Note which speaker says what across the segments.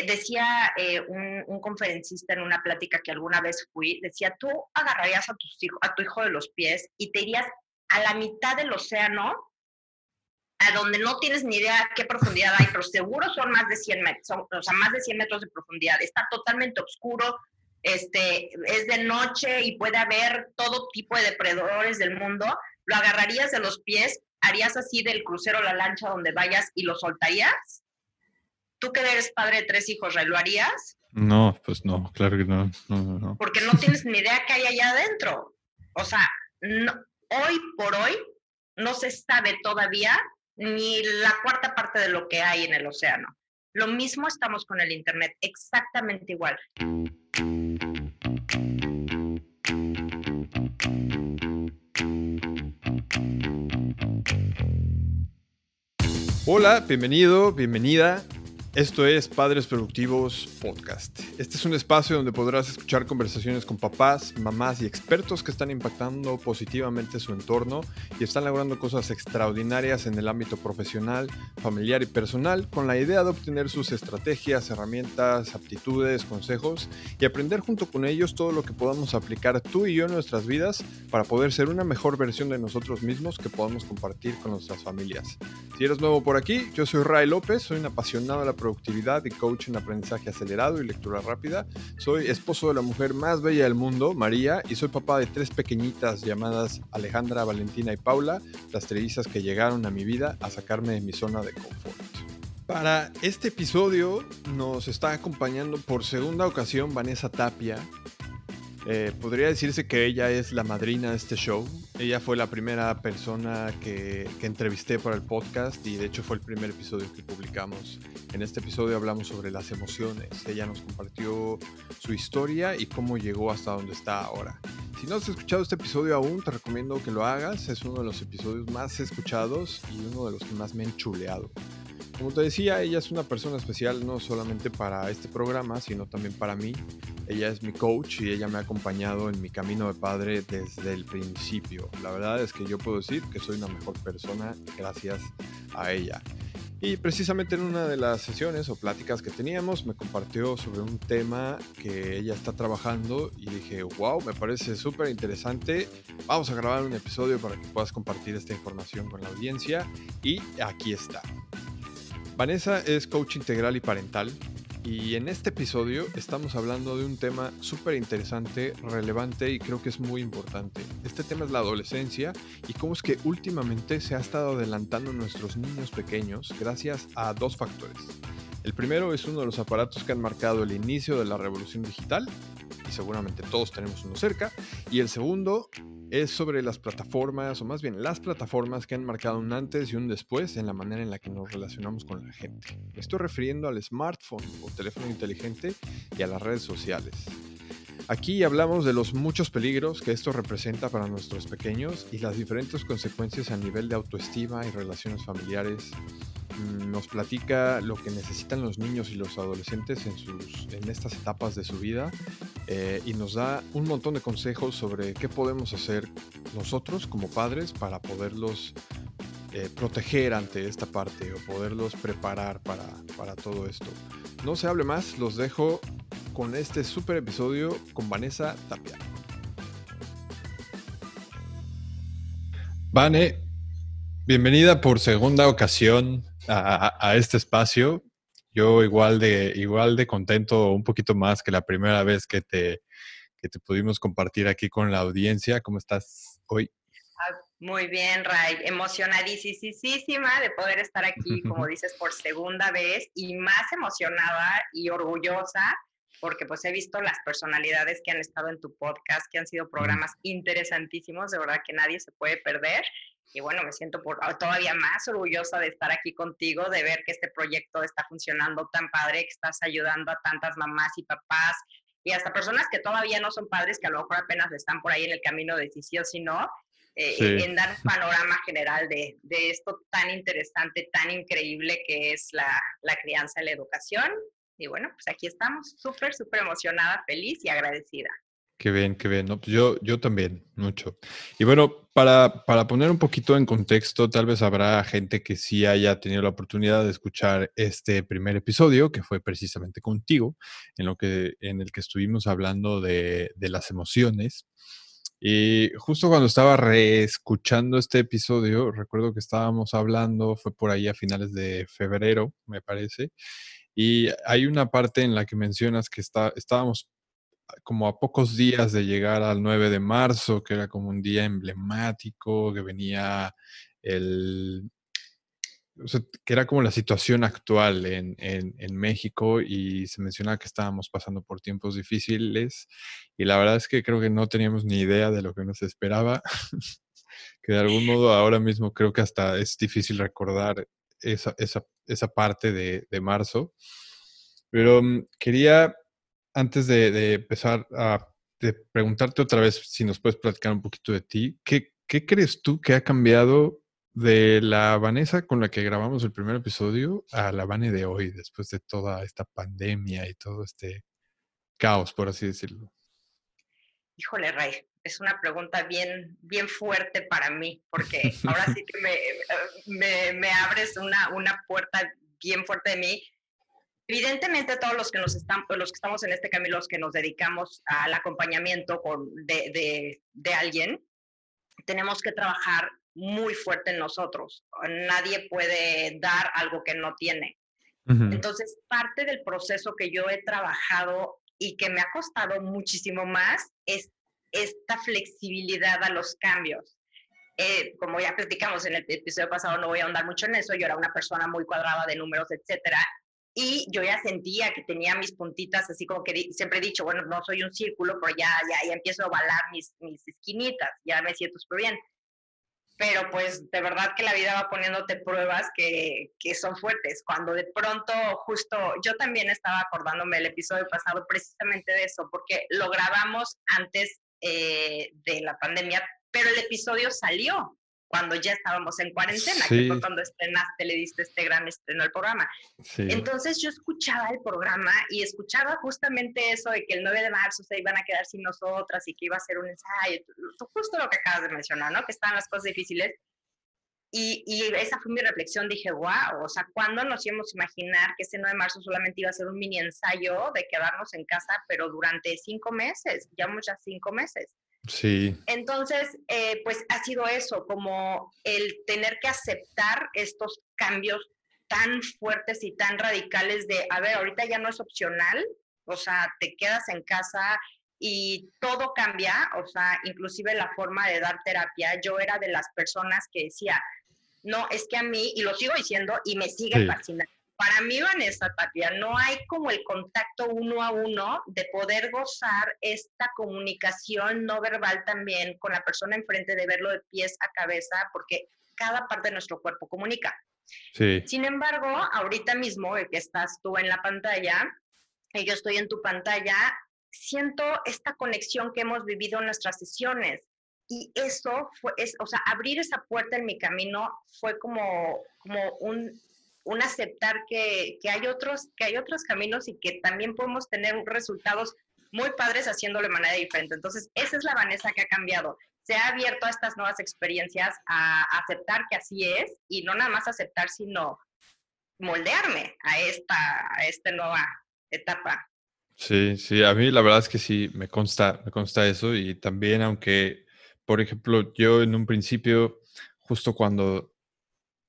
Speaker 1: eh, decía eh, un, conferencista en una plática que alguna vez fui, decía, tú agarrarías a, tus a tu hijo de los pies y te irías a la mitad del océano, a donde no tienes ni idea qué profundidad hay, pero seguro son más de 100 metros, o sea, más de 100 metros de profundidad. Está totalmente oscuro, este, es de noche y puede haber todo tipo de depredadores del mundo. ¿Lo agarrarías de los pies? ¿Harías así del crucero la lancha donde vayas y lo soltarías? Tú que eres padre de tres hijos, ¿lo harías?
Speaker 2: No, pues no, claro que no, no,
Speaker 1: Porque no tienes ni idea qué hay allá adentro. O sea, hoy por hoy no se sabe todavía ni la cuarta parte de lo que hay en el océano. Lo mismo estamos con el Internet, exactamente igual.
Speaker 2: Hola, bienvenido, bienvenida esto es Padres Productivos Podcast. Este es un espacio donde podrás escuchar conversaciones con papás, mamás y expertos que están impactando positivamente su entorno y están logrando cosas extraordinarias en el ámbito profesional, familiar y personal con la idea de obtener sus estrategias, herramientas, aptitudes, consejos y aprender junto con ellos todo lo que podamos aplicar tú y yo en nuestras vidas para poder ser una mejor versión de nosotros mismos que podamos compartir con nuestras familias. Si eres nuevo por aquí, yo soy Ray López, soy un apasionado de la productividad y coach en aprendizaje acelerado y lectura rápida. Soy esposo de la mujer más bella del mundo, María, y soy papá de tres pequeñitas llamadas Alejandra, Valentina y Paula, las trellizas que llegaron a mi vida a sacarme de mi zona de confort. Para este episodio nos está acompañando por segunda ocasión Vanessa Tapia, eh, podría decirse que ella es la madrina de este show. Ella fue la primera persona que, que, entrevisté para el podcast y de hecho fue el primer episodio que publicamos. En este episodio hablamos sobre las emociones. Ella nos compartió su historia y cómo llegó hasta donde está ahora. Si no has escuchado este episodio aún, te recomiendo que lo hagas. Es uno de los episodios más escuchados y uno de los que más me han chuleado. Como te decía, ella es una persona especial no solamente para este programa, sino también para mí. Ella es mi coach y ella me ha acompañado en mi camino de padre desde el principio. La verdad es que yo puedo decir que soy una mejor persona gracias a ella. Y precisamente en una de las sesiones o pláticas que teníamos me compartió sobre un tema que ella está trabajando y dije, wow, me parece súper interesante. Vamos a grabar un episodio para que puedas compartir esta información con la audiencia y aquí está. Vanessa es coach integral y parental y en este episodio estamos hablando de un tema súper interesante, relevante y creo que es muy importante. Este tema es la adolescencia y cómo es que últimamente se ha estado adelantando nuestros niños pequeños gracias a dos factores. El primero es uno de los aparatos que han marcado el inicio de la revolución digital seguramente todos tenemos uno cerca. Y el segundo es sobre las plataformas, o más bien las plataformas que han marcado un antes y un después en la manera en la que nos relacionamos con la gente. Me estoy refiriendo al smartphone o teléfono inteligente y a las redes sociales. Aquí hablamos de los muchos peligros que esto representa para nuestros pequeños y las diferentes consecuencias a nivel de autoestima y relaciones familiares. Mm, nos platica lo que necesitan los niños y los adolescentes en, sus, en estas etapas de su vida eh, y nos da un montón de consejos sobre qué podemos hacer nosotros como padres para poderlos eh, proteger ante esta parte o poderlos preparar para, para todo esto. No se hable más, los dejo con este super episodio con Vanessa Tapia. Vane, bienvenida por segunda ocasión a, a, este espacio. Yo igual de, igual de contento, un poquito más que la primera vez que te, que te pudimos compartir aquí con la audiencia. ¿Cómo estás hoy?
Speaker 1: Ah, muy bien, Ray. Emocionadísima de poder estar aquí, como dices, por segunda vez y más emocionada y orgullosa porque pues he visto las personalidades que han estado en tu podcast, que han sido programas interesantísimos, de verdad que nadie se puede perder. Y bueno, me siento por, todavía más orgullosa de estar aquí contigo, de ver que este proyecto está funcionando tan padre, que estás ayudando a tantas mamás y papás y hasta personas que todavía no son padres, que a lo mejor apenas están por ahí en el camino de si sí o si no, eh, en dar un panorama general de, de, esto tan interesante, tan increíble que es la, la crianza y la educación. Y bueno, pues aquí estamos, súper, súper emocionada, feliz y agradecida.
Speaker 2: Qué bien, qué bien. No, pues yo, yo también, mucho. Y bueno, para, para, poner un poquito en contexto, tal vez habrá gente que sí haya tenido la oportunidad de escuchar este primer episodio, que fue precisamente contigo, en, lo que, en el que estuvimos hablando de, de las emociones. Y justo cuando estaba reescuchando este episodio, recuerdo que estábamos hablando, fue por ahí a finales de febrero, me parece, y hay una parte en la que mencionas que está, estábamos como a pocos días de llegar al 9 de marzo, que era como un día emblemático, que venía el... que era como la situación actual en, en, México y se mencionaba que estábamos pasando por tiempos difíciles y la verdad es que creo que no teníamos ni idea de lo que nos esperaba, que de algún modo ahora mismo creo que hasta es difícil recordar esa, esa, esa parte de, de marzo. Pero mm, quería antes de, empezar a preguntarte otra vez si nos puedes platicar un poquito de ti, ¿qué, crees tú que ha cambiado de la Vanessa con la que grabamos el primer episodio a la Vane de hoy, después de toda esta pandemia y todo este caos, por así decirlo?
Speaker 1: Híjole, Ray, es una pregunta bien, bien fuerte para mí, porque ahora sí que me, me, abres una, una puerta bien fuerte de mí Evidentemente, todos los que, nos están, los que estamos en este camino, los que nos dedicamos al acompañamiento con, de, de, alguien, tenemos que trabajar muy fuerte en nosotros. Nadie puede dar algo que no tiene. Entonces, parte del proceso que yo he trabajado y que me ha costado muchísimo más es esta flexibilidad a los cambios. Eh, como ya platicamos en el episodio pasado, no voy a ahondar mucho en eso, yo era una persona muy cuadrada de números, etcétera, y yo ya sentía que tenía mis puntitas, así como que siempre he dicho, bueno, no soy un círculo, pero ya, ya, ya empiezo a ovalar mis, mis esquinitas, ya me siento súper bien. Pero pues de verdad que la vida va poniéndote pruebas que, que son fuertes. Cuando de pronto, justo, yo también estaba acordándome del episodio pasado precisamente de eso, porque lo grabamos antes eh, de la pandemia, pero el episodio salió cuando ya estábamos en cuarentena, que fue cuando estrenaste, le diste este gran estreno al programa. Entonces yo escuchaba el programa y escuchaba justamente eso de que el 9 de marzo se iban a quedar sin nosotras y que iba a ser un ensayo, justo lo que acabas de mencionar, ¿no? Que estaban las cosas difíciles. Y, y, esa fue mi reflexión, dije, wow, o sea, ¿cuándo nos íbamos a imaginar que ese 9 de marzo solamente iba a ser un mini ensayo de quedarnos en casa, pero durante cinco meses, ya muchas cinco meses?
Speaker 2: Sí.
Speaker 1: Entonces, eh, pues ha sido eso, como el tener que aceptar estos cambios tan fuertes y tan radicales de, a ver, ahorita ya no es opcional, o sea, te quedas en casa y todo cambia, o sea, inclusive la forma de dar terapia. Yo era de las personas que decía, no, es que a mí, y lo sigo diciendo, y me sigue fascinando para mí, Vanessa Tapia, no hay como el contacto uno a uno de poder gozar esta comunicación no verbal también con la persona enfrente, de verlo de pies a cabeza, porque cada parte de nuestro cuerpo comunica. Sí. Sin embargo, ahorita mismo que estás tú en la pantalla y yo estoy en tu pantalla, siento esta conexión que hemos vivido en nuestras sesiones. Y eso fue, es, o sea, abrir esa puerta en mi camino fue como, como un, un aceptar que, hay otros, que hay otros caminos y que también podemos tener resultados muy padres haciéndolo de manera diferente. Entonces, esa es la Vanessa que ha cambiado. Se ha abierto a estas nuevas experiencias, a aceptar que así es y no nada más aceptar, sino moldearme a esta, a esta nueva etapa.
Speaker 2: Sí, sí, a mí la verdad es que sí, me consta, me consta eso y también aunque, por ejemplo, yo en un principio, justo cuando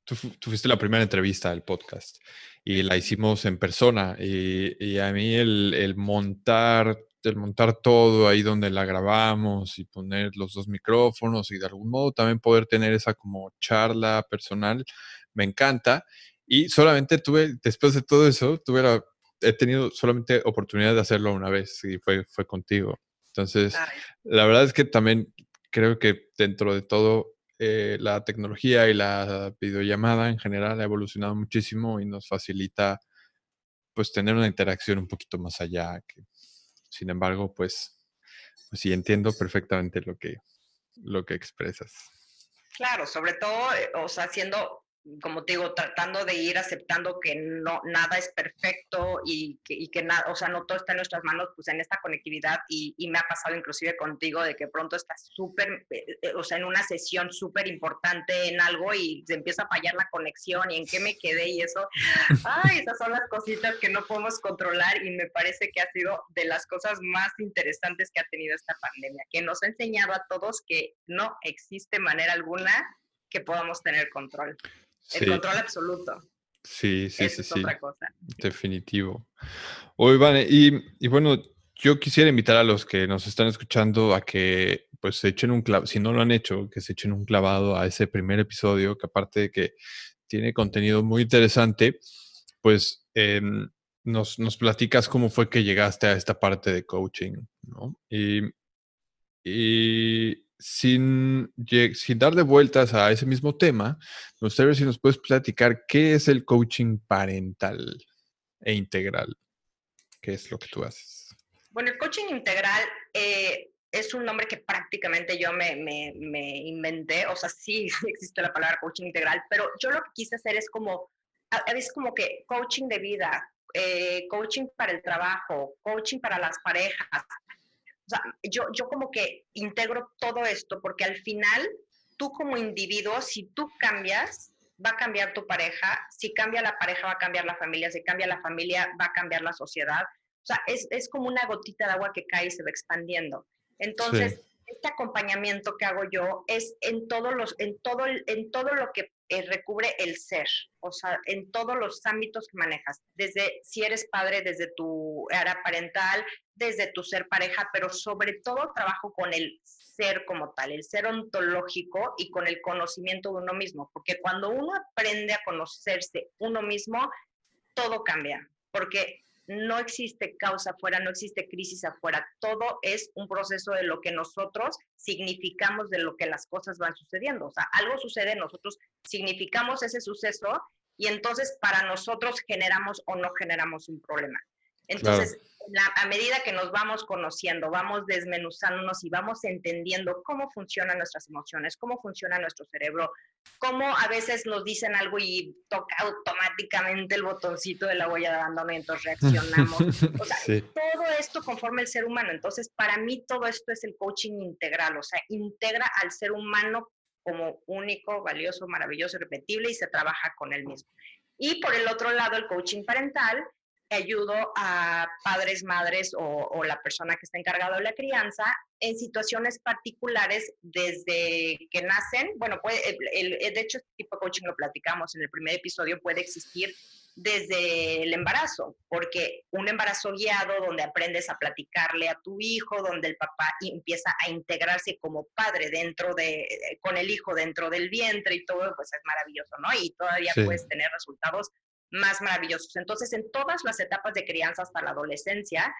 Speaker 2: tú, fuiste la primera entrevista del podcast y la hicimos en persona y, a mí el, montar el montar todo ahí donde la grabamos y poner los dos micrófonos y de algún modo también poder tener esa como charla personal, me encanta. Y solamente tuve, después de todo eso, tuve he tenido solamente oportunidad de hacerlo una vez y fue, fue contigo. Entonces, la verdad es que también creo que dentro de todo eh, la tecnología y la videollamada en general ha evolucionado muchísimo y nos facilita pues tener una interacción un poquito más allá. Sin embargo, pues, pues sí entiendo perfectamente lo que, lo que expresas.
Speaker 1: Claro, sobre todo, eh, o sea, siendo como te digo, tratando de ir aceptando que no, nada es perfecto y que, nada, o sea, no todo está en nuestras manos, pues en esta conectividad y, y me ha pasado inclusive contigo de que pronto estás súper, eh, eh, o sea, en una sesión súper importante en algo y se empieza a fallar la conexión y en qué me quedé y eso, ay, esas son las cositas que no podemos controlar y me parece que ha sido de las cosas más interesantes que ha tenido esta pandemia, que nos ha enseñado a todos que no existe manera alguna que podamos tener control. El control absoluto.
Speaker 2: Sí, sí, sí,
Speaker 1: es
Speaker 2: sí.
Speaker 1: otra cosa.
Speaker 2: Definitivo. Oye, Vane, y, y, bueno, yo quisiera invitar a los que nos están escuchando a que pues se echen un clavado, si no lo han hecho, que se echen un clavado a ese primer episodio, que aparte de que tiene contenido muy interesante, pues eh, nos, nos, platicas cómo fue que llegaste a esta parte de coaching, ¿no? Y, y sin, sin darle vueltas a ese mismo tema, me gustaría si nos puedes platicar qué es el coaching parental e integral. ¿Qué es lo que tú haces?
Speaker 1: Bueno, el coaching integral eh, es un nombre que prácticamente yo me, me, me, inventé, o sea, sí existe la palabra coaching integral, pero yo lo que quise hacer es como, a veces como que coaching de vida, eh, coaching para el trabajo, coaching para las parejas, sea, yo, yo como que integro todo esto porque al final tú como individuo, si tú cambias, va a cambiar tu pareja, si cambia la pareja va a cambiar la familia, si cambia la familia va a cambiar la sociedad. O sea, es, es como una gotita de agua que cae y se va expandiendo. Entonces, sí. este acompañamiento que hago yo es en todos los, en todo, en todo lo que eh, recubre el ser, o sea, en todos los ámbitos que manejas, desde si eres padre, desde tu era parental, desde tu ser pareja, pero sobre todo trabajo con el ser como tal, el ser ontológico y con el conocimiento de uno mismo, porque cuando uno aprende a conocerse uno mismo, todo cambia, porque no existe causa afuera, no existe crisis afuera, todo es un proceso de lo que nosotros significamos de lo que las cosas van sucediendo, o sea, algo sucede, nosotros significamos ese suceso y entonces para nosotros generamos o no generamos un problema. Entonces, a medida que nos vamos conociendo, vamos desmenuzándonos y vamos entendiendo cómo funcionan nuestras emociones, cómo funciona nuestro cerebro, cómo a veces nos dicen algo y toca automáticamente el botoncito de la huella de abandono y entonces reaccionamos. O sea, sí. todo esto conforme el ser humano. Entonces, para mí todo esto es el coaching integral, o sea, integra al ser humano como único, valioso, maravilloso, repetible y se trabaja con él mismo. Y por el otro lado, el coaching parental ayudo a padres, madres o, o, la persona que está encargada de la crianza en situaciones particulares desde que nacen. Bueno, puede, el, el, de hecho, este tipo de coaching lo platicamos en el primer episodio, puede existir desde el embarazo, porque un embarazo guiado donde aprendes a platicarle a tu hijo, donde el papá empieza a integrarse como padre dentro de, con el hijo dentro del vientre y todo, pues es maravilloso, ¿no? Y todavía sí. puedes tener resultados más maravillosos. Entonces, en todas las etapas de crianza hasta la adolescencia,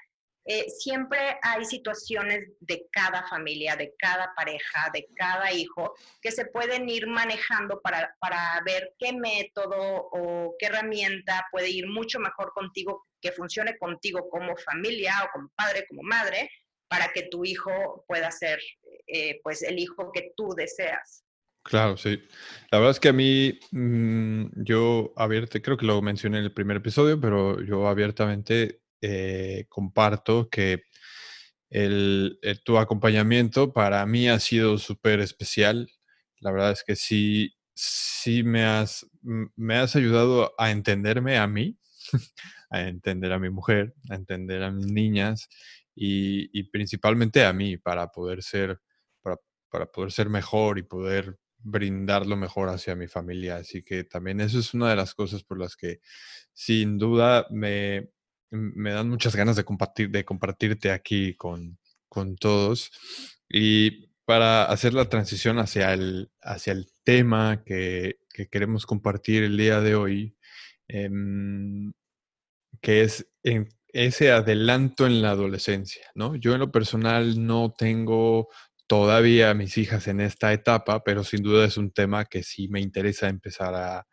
Speaker 1: eh, siempre hay situaciones de cada familia, de cada pareja, de cada hijo, que se pueden ir manejando para, para ver qué método o qué herramienta puede ir mucho mejor contigo, que funcione contigo como familia o como padre, como madre, para que tu hijo pueda ser eh, pues el hijo que tú deseas.
Speaker 2: Claro, sí. La verdad es que a mí, mmm, yo abierto, creo que lo mencioné en el primer episodio, pero yo abiertamente eh, comparto que el, el, tu acompañamiento para mí ha sido súper especial. La verdad es que sí, sí me has, me has ayudado a entenderme a mí, a entender a mi mujer, a entender a mis niñas y, y principalmente a mí para poder ser, para, para poder ser mejor y poder brindar lo mejor hacia mi familia. Así que también eso es una de las cosas por las que sin duda me, me dan muchas ganas de, compartir, de compartirte aquí con, con todos. Y para hacer la transición hacia el, hacia el tema que, que queremos compartir el día de hoy, eh, que es en ese adelanto en la adolescencia, ¿no? Yo en lo personal no tengo todavía mis hijas en esta etapa, pero sin duda es un tema que sí me interesa empezar a,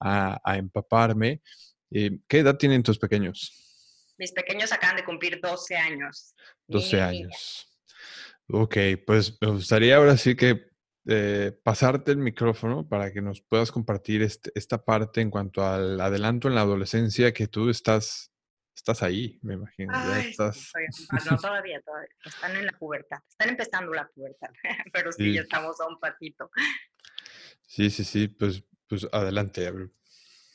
Speaker 2: a, a empaparme. Eh, ¿Qué edad tienen tus pequeños?
Speaker 1: Mis pequeños acaban de cumplir 12 años.
Speaker 2: 12 años. Ok, pues me gustaría ahora sí que eh, pasarte el micrófono para que nos puedas compartir este, esta parte en cuanto al adelanto en la adolescencia que tú estás, estás ahí, me imagino. estás...
Speaker 1: no, todavía, todavía. Están en la pubertad. Están empezando la pubertad, pero sí, ya estamos a un patito.
Speaker 2: Sí, sí, sí. Pues, pues adelante,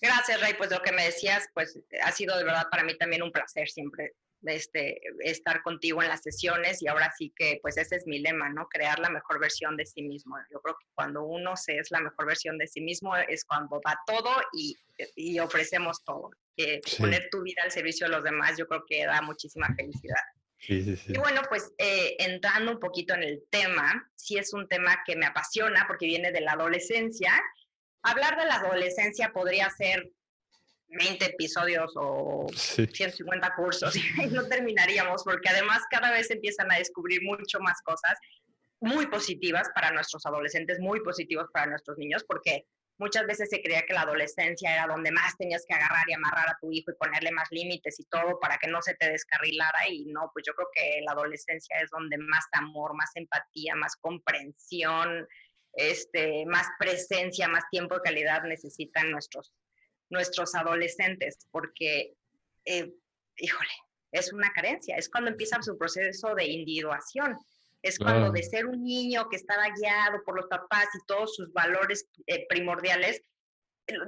Speaker 1: Gracias, Rey. Pues lo que me decías, pues ha sido de verdad para mí también un placer siempre este, estar contigo en las sesiones y ahora sí que pues ese es mi lema, ¿no? Crear la mejor versión de sí mismo. Yo creo que cuando uno se es la mejor versión de sí mismo es cuando da todo y, y ofrecemos todo. Poner tu vida al servicio de los demás yo creo que da muchísima felicidad.
Speaker 2: Sí, sí, sí.
Speaker 1: Y bueno, pues eh, entrando un poquito en el tema, sí es un tema que me apasiona porque viene de la adolescencia. Hablar de la adolescencia podría ser 20 episodios o 150 cursos y no terminaríamos porque además cada vez empiezan a descubrir mucho más cosas muy positivas para nuestros adolescentes, muy positivos para nuestros niños, porque muchas veces se creía que la adolescencia era donde más tenías que agarrar y amarrar a tu hijo y ponerle más límites y todo para que no se te descarrilara y no, pues yo creo que la adolescencia es donde más amor, más empatía, más comprensión, este, más presencia, más tiempo de calidad necesitan nuestros nuestros adolescentes, porque, eh, híjole, es una carencia, es cuando empieza su proceso de individuación, es cuando de ser un niño que estaba guiado por los papás y todos sus valores eh, primordiales,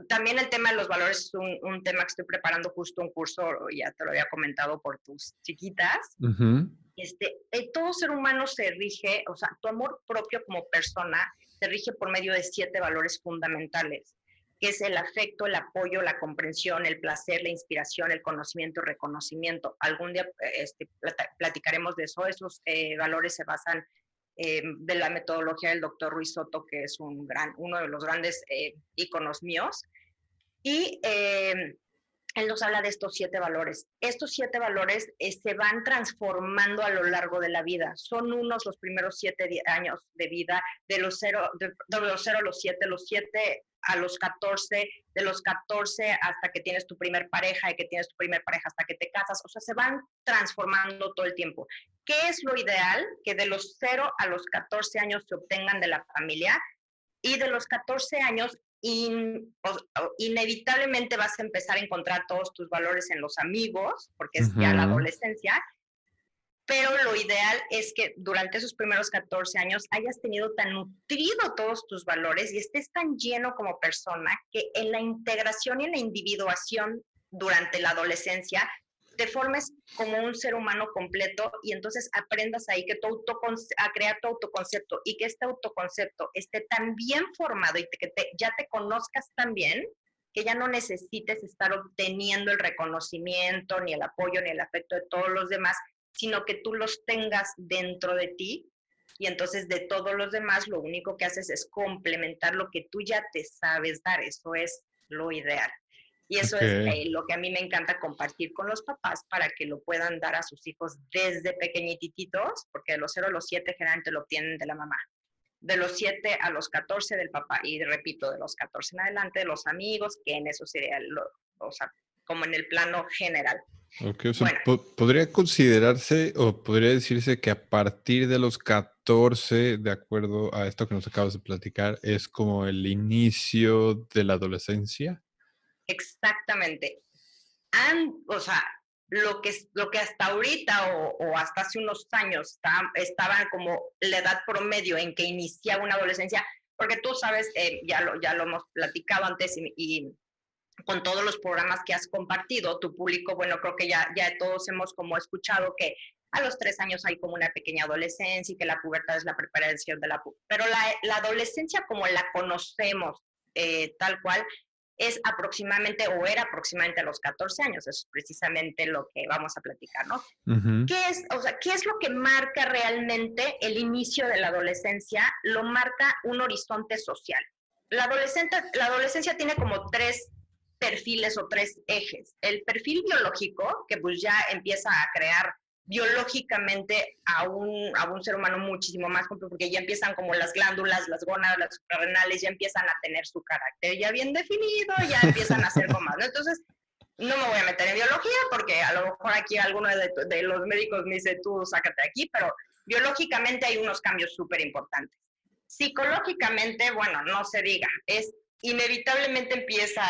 Speaker 1: también el tema de los valores es un, tema que estoy preparando justo un curso, ya te lo había comentado por tus chiquitas. este, eh, todo ser humano se rige, o sea, tu amor propio como persona se rige por medio de siete valores fundamentales que es el afecto, el apoyo, la comprensión, el placer, la inspiración, el conocimiento, reconocimiento. Algún día este, platicaremos de eso. Esos eh, valores se basan eh, de la metodología del doctor Ruiz Soto, que es uno de los grandes eh, íconos míos. Y él nos habla de estos siete valores. Estos siete valores se van transformando a lo largo de la vida. Son unos los primeros siete años de vida, de los cero, de, los cero a los siete, los siete a los 14, de los 14 hasta que tienes tu primer pareja y que tienes tu primer pareja hasta que te casas, o sea, se van transformando todo el tiempo. ¿Qué es lo ideal? Que de los 0 a los 14 años se obtengan de la familia y de los 14 años inevitablemente vas a empezar a encontrar todos tus valores en los amigos, porque es ya la adolescencia, pero lo ideal es que durante esos primeros 14 años hayas tenido tan nutrido todos tus valores y estés tan lleno como persona que en la integración y en la individuación durante la adolescencia te formes como un ser humano completo y entonces aprendas ahí que tu a crear tu autoconcepto y que este autoconcepto esté tan bien formado y que ya te conozcas tan bien que ya no necesites estar obteniendo el reconocimiento, ni el apoyo, ni el afecto de todos los demás, sino que tú los tengas dentro de ti y entonces de todos los demás lo único que haces es complementar lo que tú ya te sabes dar, eso es lo ideal. Y eso es eh, lo que a mí me encanta compartir con los papás para que lo puedan dar a sus hijos desde pequeñititos, porque de los 0 a los 7 generalmente lo obtienen de la mamá. De los 7 a los 14 del papá. Y repito, de los 14 en adelante de los amigos, que en eso sería, lo, o sea, como en el plano general.
Speaker 2: Ok, o sea, podría considerarse o podría decirse que a partir de los 14, de acuerdo a esto que nos acabas de platicar, es como el inicio de la adolescencia.
Speaker 1: Exactamente. o sea, lo que, lo que hasta ahorita o, hasta hace unos años estaba, como la edad promedio en que iniciaba una adolescencia, porque tú sabes, eh, ya, lo, ya lo hemos platicado antes y con todos los programas que has compartido, tu público, bueno, creo que ya, ya todos hemos como escuchado que a los tres años hay como una pequeña adolescencia y que la pubertad es la preparación de la Pero la, adolescencia como la conocemos eh, tal cual es aproximadamente o era aproximadamente a los 14 años, eso es precisamente lo que vamos a platicar, ¿no? ¿Qué, es, o sea, ¿Qué es lo que marca realmente el inicio de la adolescencia? Lo marca un horizonte social. La, adolescente, la adolescencia tiene como tres perfiles o tres ejes. El perfil biológico, que pues ya empieza a crear biológicamente a un, a un ser humano muchísimo más complejo, porque ya empiezan como las glándulas, las gónadas, las suprarrenales, ya empiezan a tener su carácter ya bien definido, ya empiezan a ser como ¿no? Entonces, no me voy a meter en biología porque a lo mejor aquí alguno de, de los médicos me dice, tú sácate aquí, pero biológicamente hay unos cambios súper importantes. Psicológicamente, bueno, no se diga, es inevitablemente empieza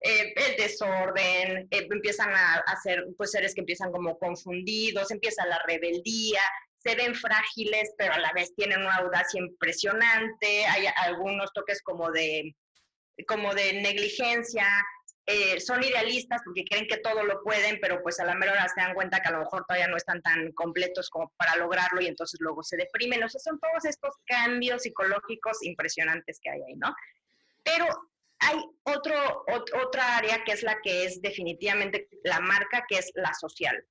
Speaker 1: eh, el desorden, eh, empiezan a, hacer pues seres que empiezan como confundidos, empieza la rebeldía, se ven frágiles, pero a la vez tienen una audacia impresionante, hay algunos toques como de, como de negligencia, eh, son idealistas porque creen que todo lo pueden, pero pues a la mera hora se dan cuenta que a lo mejor todavía no están tan completos como para lograrlo y entonces luego se deprimen. O sea, son todos estos cambios psicológicos impresionantes que hay ahí, ¿no? Pero hay otro, otra área que es la que es definitivamente la marca, que es la social.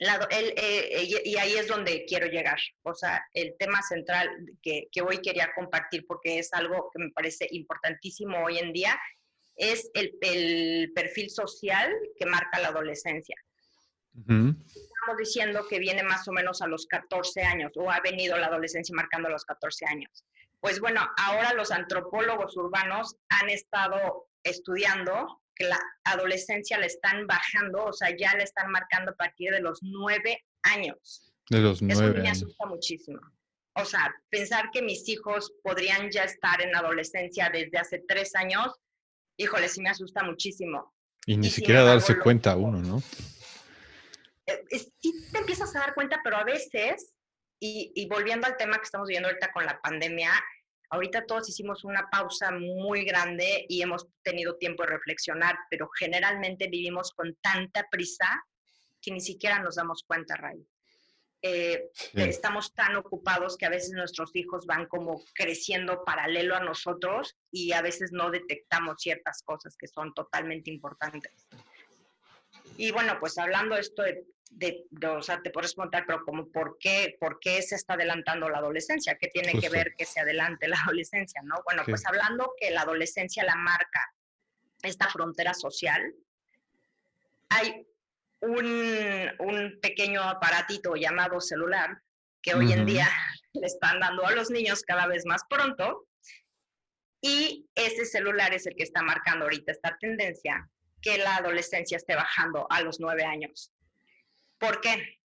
Speaker 1: Eh, y ahí es donde quiero llegar. O sea, el tema central que, que, hoy quería compartir, porque es algo que me parece importantísimo hoy en día, es el, el perfil social que marca la adolescencia. Estamos diciendo que viene más o menos a los 14 años, o ha venido la adolescencia marcando a los 14 años. Pues bueno, ahora los antropólogos urbanos han estado estudiando que la adolescencia le están bajando, o sea, ya le están marcando a partir de los nueve años.
Speaker 2: De los nueve.
Speaker 1: Eso me asusta muchísimo. O sea, pensar que mis hijos podrían ya estar en adolescencia desde hace tres años, híjole, sí me asusta muchísimo.
Speaker 2: Y ni siquiera darse cuenta uno, ¿no?
Speaker 1: Eh, sí te empiezas a dar cuenta, pero a veces y, volviendo al tema que estamos viendo ahorita con la pandemia, ahorita todos hicimos una pausa muy grande y hemos tenido tiempo de reflexionar, pero generalmente vivimos con tanta prisa que ni siquiera nos damos cuenta, Ray. Eh, estamos tan ocupados que a veces nuestros hijos van como creciendo paralelo a nosotros y a veces no detectamos ciertas cosas que son totalmente importantes. Y bueno, pues hablando esto de de, o sea, te puedes preguntar, pero como, ¿por qué, ¿por qué se está adelantando la adolescencia? ¿Qué tiene que ver que se adelante la adolescencia, no? Bueno, pues hablando que la adolescencia la marca esta frontera social, hay un, un pequeño aparatito llamado celular que hoy en día le están dando a los niños cada vez más pronto, y ese celular es el que está marcando ahorita esta tendencia que la adolescencia esté bajando a los nueve años. ¿Por qué?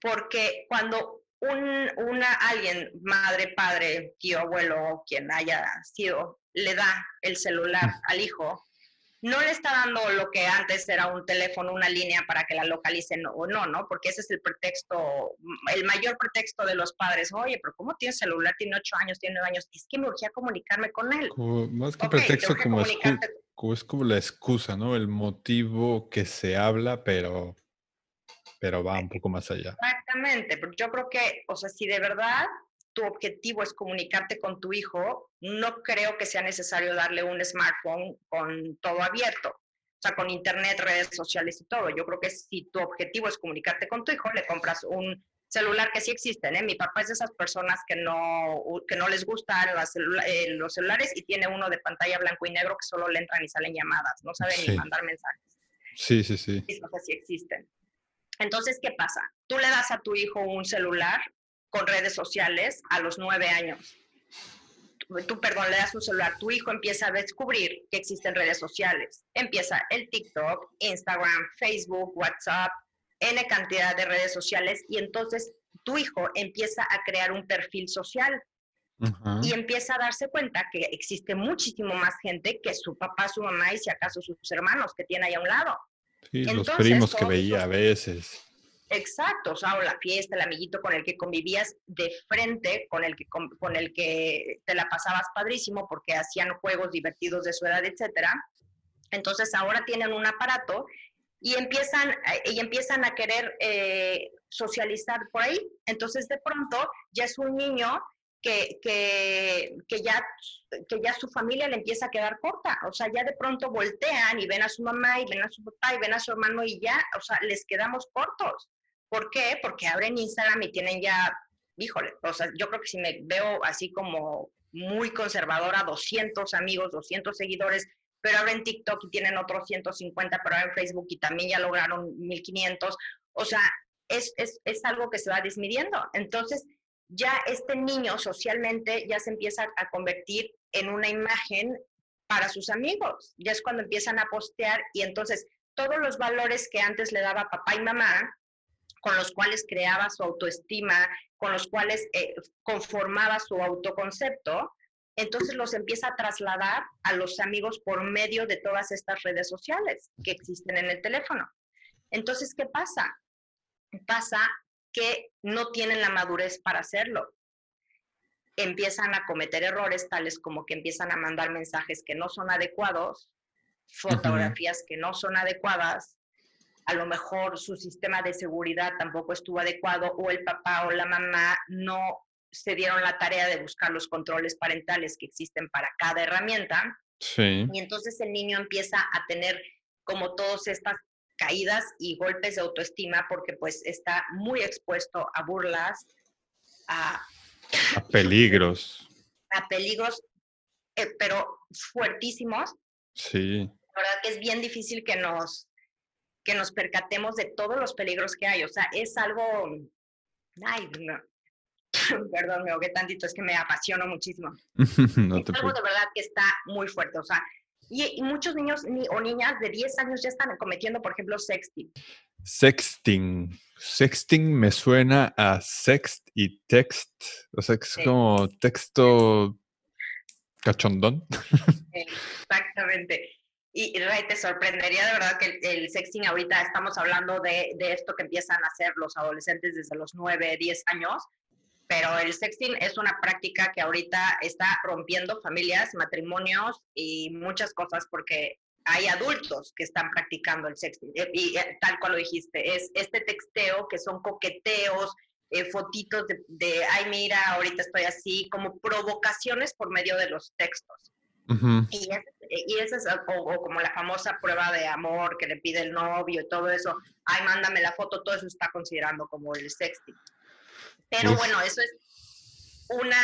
Speaker 1: Porque cuando un, una, alguien, madre, padre, tío, abuelo, quien haya sido, le da el celular al hijo, no le está dando lo que antes era un teléfono, una línea para que la localicen o no, ¿no? Porque ese es el pretexto, el mayor pretexto de los padres. Oye, pero ¿cómo tiene celular? Tiene ocho años, tiene nueve años. Es que me urgía comunicarme con él.
Speaker 2: más que pretexto, como, es como la excusa, ¿no? El motivo que se habla, pero pero va un poco más allá.
Speaker 1: Exactamente, porque yo creo que, o sea, si de verdad tu objetivo es comunicarte con tu hijo, no creo que sea necesario darle un smartphone con todo abierto, o sea, con internet, redes sociales y todo. Yo creo que si tu objetivo es comunicarte con tu hijo, le compras un celular que sí existen, ¿eh? Mi papá es de esas personas que no, que no les gustan eh, los celulares y tiene uno de pantalla blanco y negro que solo le entran y salen llamadas, no sabe ni mandar mensajes.
Speaker 2: Sí, sí, sí.
Speaker 1: Que sí existen. Entonces, ¿qué pasa? Tú le das a tu hijo un celular con redes sociales a los nueve años. Tú, perdón, le das un celular, tu hijo empieza a descubrir que existen redes sociales. Empieza el TikTok, Instagram, Facebook, WhatsApp, N cantidad de redes sociales y entonces tu hijo empieza a crear un perfil social y empieza a darse cuenta que existe muchísimo más gente que su papá, su mamá y si acaso sus hermanos que tiene ahí a un lado.
Speaker 2: Sí, los primos que veía a veces.
Speaker 1: Exacto, o sea, la fiesta, el amiguito con el que convivías de frente, con el que, con, el que te la pasabas padrísimo porque hacían juegos divertidos de su edad, etcétera. Entonces ahora tienen un aparato y empiezan, y empiezan a querer eh, socializar por ahí. Entonces de pronto ya es un niño que, que, que, ya, que ya su familia le empieza a quedar corta. O sea, ya de pronto voltean y ven a su mamá y ven a su papá y ven a su hermano y ya, o sea, les quedamos cortos. ¿Por qué? Porque abren Instagram y tienen ya, híjole, o sea, yo creo que si me veo así como muy conservadora, 200 amigos, 200 seguidores, pero abren TikTok y tienen otros 150, pero en Facebook y también ya lograron 1500. O sea, es, es, es algo que se va disminuyendo. Entonces, ya este niño socialmente ya se empieza a convertir en una imagen para sus amigos. Ya es cuando empiezan a postear y entonces todos los valores que antes le daba papá y mamá con los cuales creaba su autoestima, con los cuales eh, conformaba su autoconcepto, entonces los empieza a trasladar a los amigos por medio de todas estas redes sociales que existen en el teléfono. Entonces, ¿qué pasa? Pasa que no tienen la madurez para hacerlo. Empiezan a cometer errores tales como que empiezan a mandar mensajes que no son adecuados, fotografías que no son adecuadas, a lo mejor su sistema de seguridad tampoco estuvo adecuado o el papá o la mamá no se dieron la tarea de buscar los controles parentales que existen para cada herramienta.
Speaker 2: Sí.
Speaker 1: Y entonces el niño empieza a tener como todas estas caídas y golpes de autoestima porque pues está muy expuesto a burlas, a,
Speaker 2: a peligros.
Speaker 1: A peligros, eh, pero fuertísimos.
Speaker 2: Sí.
Speaker 1: La verdad que es bien difícil que nos que nos percatemos de todos los peligros que hay. O sea, es algo, ay, perdón, me ahogué tantito, es que me apasiono muchísimo.
Speaker 2: no
Speaker 1: es algo de verdad que está muy fuerte. O sea, y, muchos niños o niñas de 10 años ya están cometiendo, por ejemplo, sexting.
Speaker 2: Sexting. Sexting me suena a sext y text. O sea, que es como texto cachondón.
Speaker 1: Exactamente. Y, Ray, te sorprendería de verdad que el, sexting ahorita estamos hablando de, de, esto que empiezan a hacer los adolescentes desde los 9, 10 años, pero el sexting es una práctica que ahorita está rompiendo familias, matrimonios y muchas cosas porque hay adultos que están practicando el sexting. Eh, y, eh, tal cual lo dijiste, es este texteo que son coqueteos, eh, fotitos de, de, ay, mira, ahorita estoy así, como provocaciones por medio de los textos. Y, es, es o, como la famosa prueba de amor que le pide el novio y todo eso, ay, mándame la foto, todo eso está considerando como el sexting. Pero bueno, eso es una,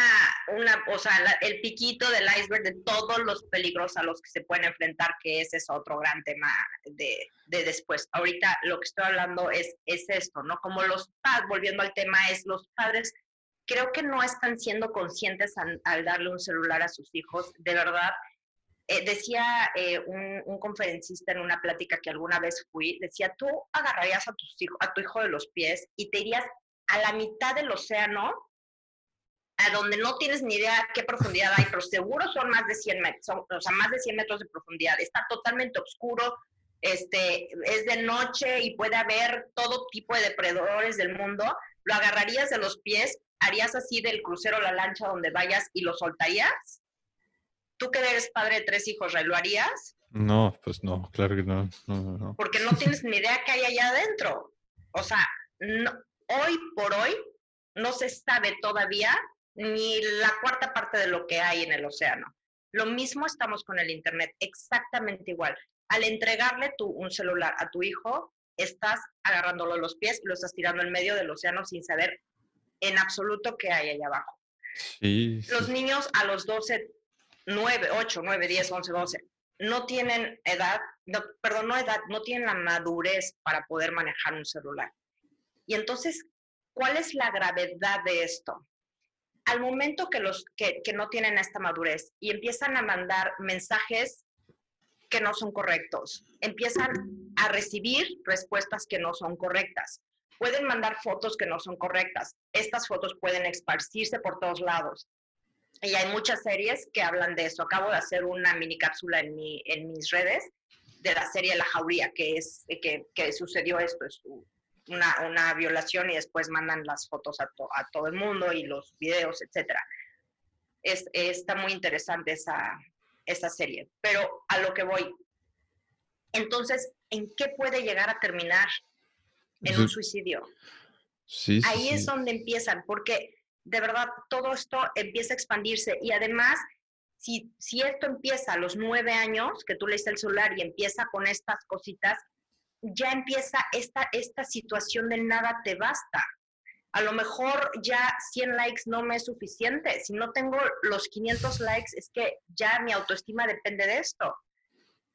Speaker 1: una o sea, el piquito del iceberg de todos los peligros a los que se pueden enfrentar, que ese es otro gran tema de, de después. Ahorita lo que estoy hablando es, es esto, ¿no? Como los padres, volviendo al tema, es los padres creo que no están siendo conscientes al, darle un celular a sus hijos. De verdad, eh, decía eh, un, conferencista en una plática que alguna vez fui, decía, tú agarrarías a, tus hijo, a tu hijo de los pies y te irías a la mitad del océano, a donde no tienes ni idea qué profundidad hay, pero seguro son más de 100 metros, o sea, más de 100 metros de profundidad. Está totalmente oscuro, este, es de noche y puede haber todo tipo de depredadores del mundo. Lo agarrarías de los pies ¿harías así del crucero la lancha donde vayas y lo soltarías? ¿Tú que eres padre de tres hijos, Ray, lo harías?
Speaker 2: No, pues no, claro que no.
Speaker 1: Porque no tienes ni idea qué hay allá adentro. O sea, hoy por hoy no se sabe todavía ni la cuarta parte de lo que hay en el océano. Lo mismo estamos con el Internet, exactamente igual. Al entregarle tú un celular a tu hijo, estás agarrándolo los pies, lo estás tirando en medio del océano sin saber en absoluto que hay allá abajo. Los niños a los 12, 9, 8, 9, 10, 11, 12, no tienen edad, perdón, no edad, no tienen la madurez para poder manejar un celular. Y entonces, ¿cuál es la gravedad de esto? Al momento que los que, que no tienen esta madurez y empiezan a mandar mensajes que no son correctos, empiezan a recibir respuestas que no son correctas pueden mandar fotos que no son correctas. Estas fotos pueden esparcirse por todos lados. Y hay muchas series que hablan de eso. Acabo de hacer una mini cápsula en, mi, en mis redes de la serie La Jauría, que es que, que sucedió esto, es una, una, violación y después mandan las fotos a, a todo el mundo y los videos, etc. Es, está muy interesante esa, esa serie. Pero a lo que voy, entonces, ¿en qué puede llegar a terminar en un suicidio.
Speaker 2: Sí,
Speaker 1: Ahí es donde empiezan, porque de verdad todo esto empieza a expandirse y además, si, si esto empieza a los nueve años, que tú lees el celular y empieza con estas cositas, ya empieza esta, esta situación de nada te basta. A lo mejor ya 100 likes no me es suficiente. Si no tengo los 500 likes, es que ya mi autoestima depende de esto.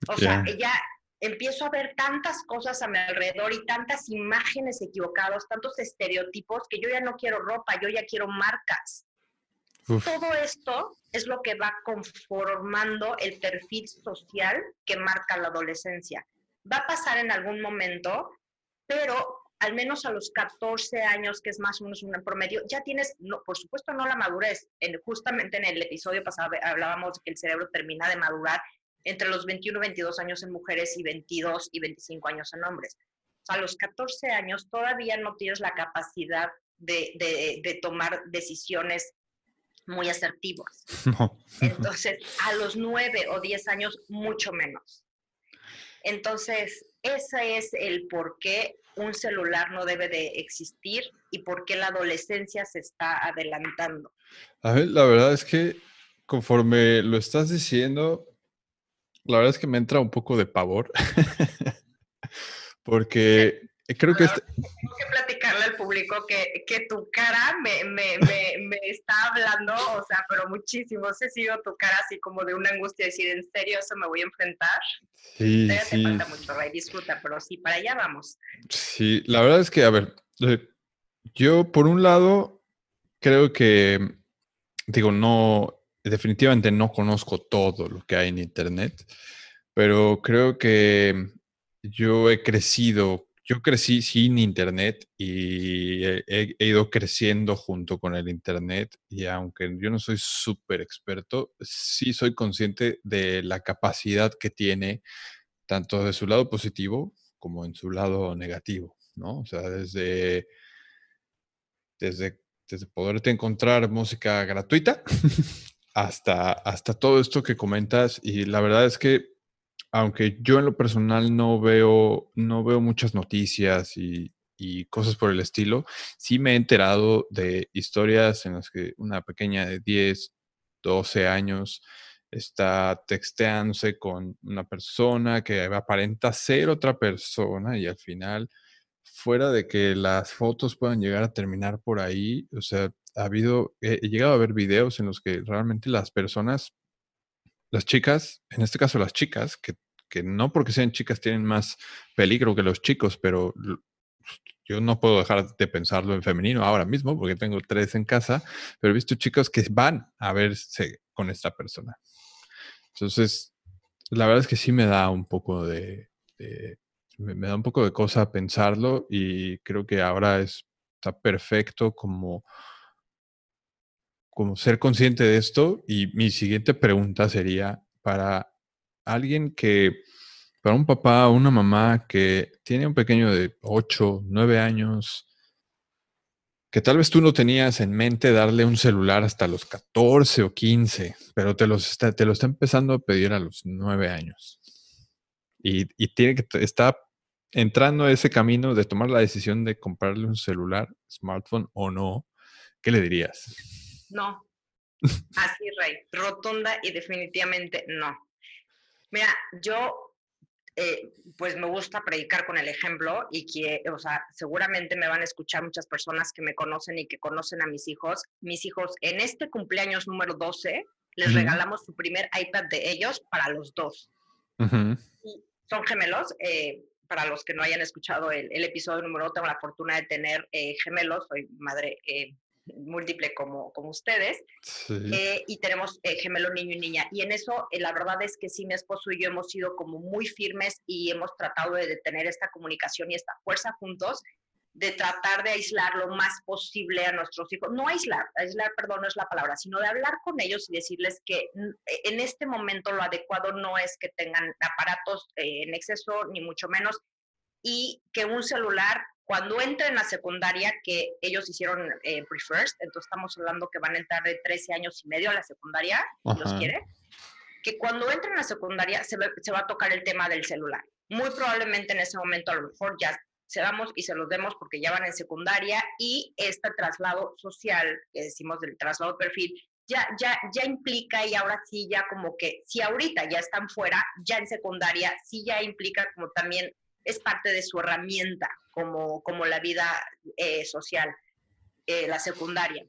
Speaker 1: O sea, ya empiezo a ver tantas cosas a mi alrededor y tantas imágenes equivocadas, tantos estereotipos, que yo ya no quiero ropa, yo ya quiero marcas. Todo esto es lo que va conformando el perfil social que marca la adolescencia. Va a pasar en algún momento, pero al menos a los 14 años, que es más o menos un promedio, ya tienes, no, por supuesto no la madurez. En, justamente en el episodio pasado hablábamos de que el cerebro termina de madurar entre los 21 y 22 años en mujeres y 22 y 25 años en hombres. a los 14 años todavía no tienes la capacidad de, de, tomar decisiones muy asertivas. Entonces, a los 9 o 10 años, mucho menos. Entonces, ese es el por qué un celular no debe de existir y por qué la adolescencia se está adelantando.
Speaker 2: A ver, la verdad es que conforme lo estás diciendo, la verdad es que me entra un poco de pavor. Porque creo que... Este
Speaker 1: tengo que platicarle al público que, que tu cara me, me, me, me, está hablando, o sea, pero muchísimo. Sé si tu cara así como de una angustia, decir, ¿en serio eso me voy a enfrentar?
Speaker 2: Sí, sí.
Speaker 1: Te falta mucho, Ray, disfruta, pero sí, para allá vamos.
Speaker 2: Sí, la verdad es que, a ver, eh, yo por un lado creo que, digo, no, definitivamente no conozco todo lo que hay en Internet, pero creo que yo he crecido, yo crecí sin Internet y he, ido creciendo junto con el Internet y aunque yo no soy súper experto, sí soy consciente de la capacidad que tiene tanto de su lado positivo como en su lado negativo, ¿no? O sea, desde, desde, desde poderte encontrar música gratuita hasta, hasta todo esto que comentas. Y la verdad es que, aunque yo en lo personal no veo, no veo muchas noticias y, cosas por el estilo, sí me he enterado de historias en las que una pequeña de 10, 12 años está texteándose con una persona que aparenta ser otra persona y al final, fuera de que las fotos puedan llegar a terminar por ahí, o sea, ha habido, he, llegado a ver videos en los que realmente las personas, las chicas, en este caso las chicas, que, que no porque sean chicas tienen más peligro que los chicos, pero yo no puedo dejar de pensarlo en femenino ahora mismo porque tengo tres en casa, pero he visto chicos que van a verse con esta persona. Entonces, la verdad es que sí me da un poco de, me, da un poco de cosa pensarlo y creo que ahora es, está perfecto como como ser consciente de esto y mi siguiente pregunta sería para alguien que, para un papá o una mamá que tiene un pequeño de 8, 9 años, que tal vez tú no tenías en mente darle un celular hasta los 14 o 15, pero te, los te lo está empezando a pedir a los 9 años. Y, y tiene que, está entrando a ese camino de tomar la decisión de comprarle un celular, smartphone o no, ¿qué le dirías?
Speaker 1: No. Así, Rey, rotunda y definitivamente no. Mira, yo eh, pues me gusta predicar con el ejemplo y que, o sea, seguramente me van a escuchar muchas personas que me conocen y que conocen a mis hijos. Mis hijos, en este cumpleaños número 12, les regalamos su primer iPad de ellos para los dos. y son gemelos. Eh, para los que no hayan escuchado el, episodio número, tengo la fortuna de tener eh, gemelos, soy madre múltiple como, como ustedes, eh, y tenemos eh, gemelo niño y niña. Y en eso, eh, la verdad es que sí, mi esposo y yo hemos sido como muy firmes y hemos tratado de tener esta comunicación y esta fuerza juntos, de tratar de aislar lo más posible a nuestros hijos. No aislar, aislar, perdón, no es la palabra, sino de hablar con ellos y decirles que en este momento lo adecuado no es que tengan aparatos en exceso, ni mucho menos, y que un celular cuando entren a secundaria, que ellos hicieron eh, pre-first, entonces estamos hablando que van a entrar de 13 años y medio a la secundaria, si los quiere, que cuando entren a la secundaria se, se, va a tocar el tema del celular. Muy probablemente en ese momento a lo mejor ya se damos y se los demos porque ya van en secundaria y este traslado social, que decimos del traslado de perfil, ya, ya, ya implica y ahora sí ya como que si ahorita ya están fuera, ya en secundaria, sí ya implica como también es parte de su herramienta como, como la vida eh, social, eh, la secundaria.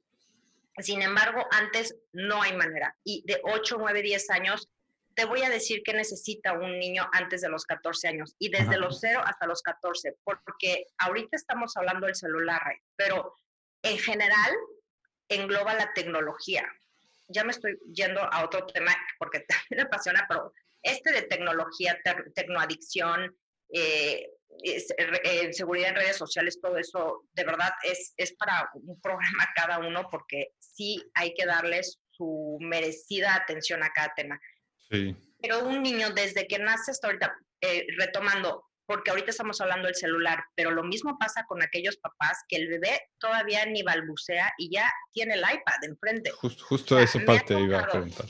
Speaker 1: Sin embargo, antes no hay manera. Y de 8, 9, 10 años, te voy a decir que necesita un niño antes de los 14 años y desde los 0 hasta los 14, porque ahorita estamos hablando del celular, pero en general engloba la tecnología. Ya me estoy yendo a otro tema porque también me apasiona, pero este de tecnología, tecnoadicción, eh, eh, seguridad en redes sociales, todo eso, de verdad es, es para un programa cada uno porque sí hay que darles su merecida atención a cada tema. Sí. Pero un niño desde que nace hasta ahorita, eh, retomando, porque ahorita estamos hablando del celular, pero lo mismo pasa con aquellos papás que el bebé todavía ni balbucea y ya tiene el iPad enfrente.
Speaker 2: justo esa parte iba a preguntar.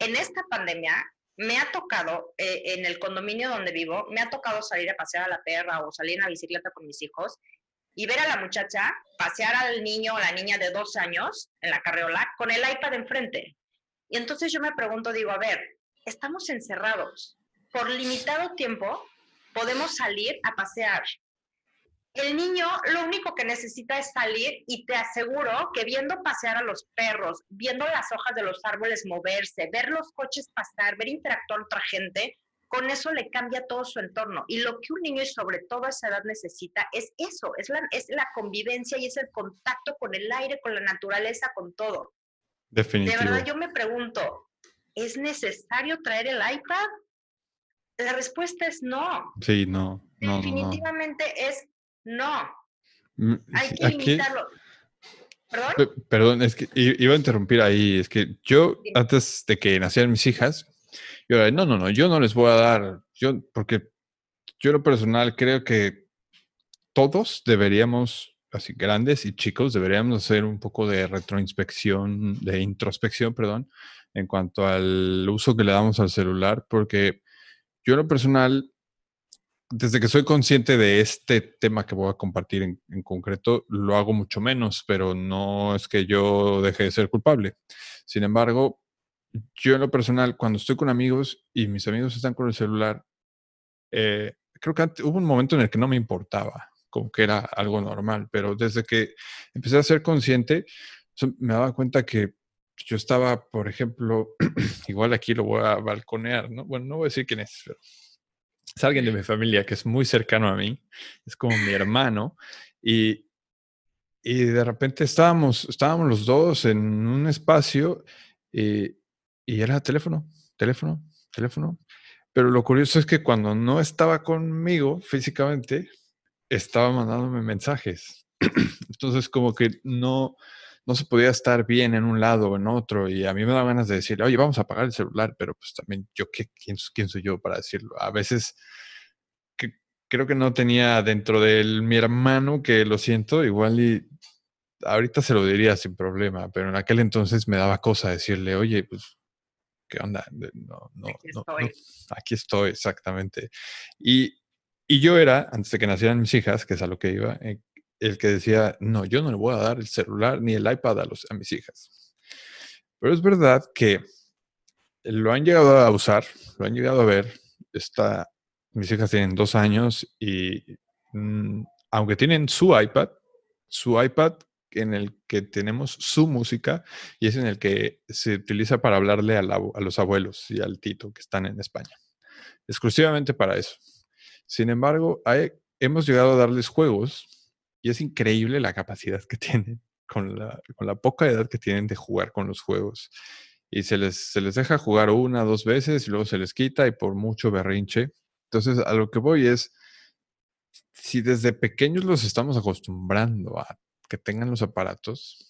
Speaker 1: En esta pandemia, me ha tocado, eh, en el condominio donde vivo, me ha tocado salir a pasear a la perra o salir en la bicicleta con mis hijos y ver a la muchacha pasear al niño o la niña de dos años en la carreola con el iPad enfrente. Y entonces yo me pregunto, digo, a ver, estamos encerrados. Por limitado tiempo podemos salir a pasear. El niño lo único que necesita es salir y te aseguro que viendo pasear a los perros, viendo las hojas de los árboles moverse, ver los coches pasar, ver interactuar otra gente, con eso le cambia todo su entorno. Y lo que un niño y sobre todo a esa edad necesita es eso, es la, es la convivencia y es el contacto con el aire, con la naturaleza, con todo.
Speaker 2: Definitivo.
Speaker 1: De verdad yo me pregunto, ¿es necesario traer el iPad? La respuesta es no.
Speaker 2: Sí, no.
Speaker 1: Definitivamente es no. Mm, Hay que limitarlo.
Speaker 2: ¿Perdón? Perdón, es que iba a interrumpir ahí. Es que yo, antes de que nacieran mis hijas, yo era, no, no, no, yo no les voy a dar, yo, porque yo lo personal creo que todos deberíamos, así grandes y chicos, deberíamos hacer un poco de retroinspección, de introspección, perdón, en cuanto al uso que le damos al celular, porque yo lo personal desde que soy consciente de este tema que voy a compartir en, concreto, lo hago mucho menos, pero no es que yo deje de ser culpable. Sin embargo, yo en lo personal, cuando estoy con amigos y mis amigos están con el celular, eh, creo que hubo un momento en el que no me importaba, como que era algo normal, pero desde que empecé a ser consciente, me daba cuenta que yo estaba, por ejemplo, igual aquí lo voy a balconear, ¿no? Bueno, no voy a decir quién es, pero es alguien de mi familia que es muy cercano a mí, es como mi hermano, y, y de repente estábamos, estábamos los dos en un espacio y, y era teléfono, teléfono, teléfono. Pero lo curioso es que cuando no estaba conmigo físicamente, estaba mandándome mensajes. Entonces como que no, no se podía estar bien en un lado o en otro. Y a mí me da ganas de decir, oye, vamos a apagar el celular, pero pues también yo, ¿qué, quién, quién soy yo para decirlo? A veces que, creo que no tenía dentro de mi hermano, que lo siento, igual y ahorita se lo diría sin problema, pero en aquel entonces me daba cosa decirle, oye, pues, ¿qué onda? No, no, aquí, estoy. aquí estoy, exactamente. Y, y, yo era, antes de que nacieran mis hijas, que es a lo que iba, eh, el que decía, no, yo no le voy a dar el celular ni el iPad a, los, a mis hijas. Pero es verdad que lo han llegado a usar, lo han llegado a ver. Está, mis hijas tienen dos años y mm, aunque tienen su iPad, su iPad en el que tenemos su música y es en el que se utiliza para hablarle a, los abuelos y al tito que están en España. Exclusivamente para eso. Sin embargo, hay, hemos llegado a darles juegos y es increíble la capacidad que tienen con la, con la poca edad que tienen de jugar con los juegos. Y se les, se les deja jugar una, dos veces y luego se les quita y por mucho berrinche. Entonces, a lo que voy es, si desde pequeños los estamos acostumbrando a que tengan los aparatos,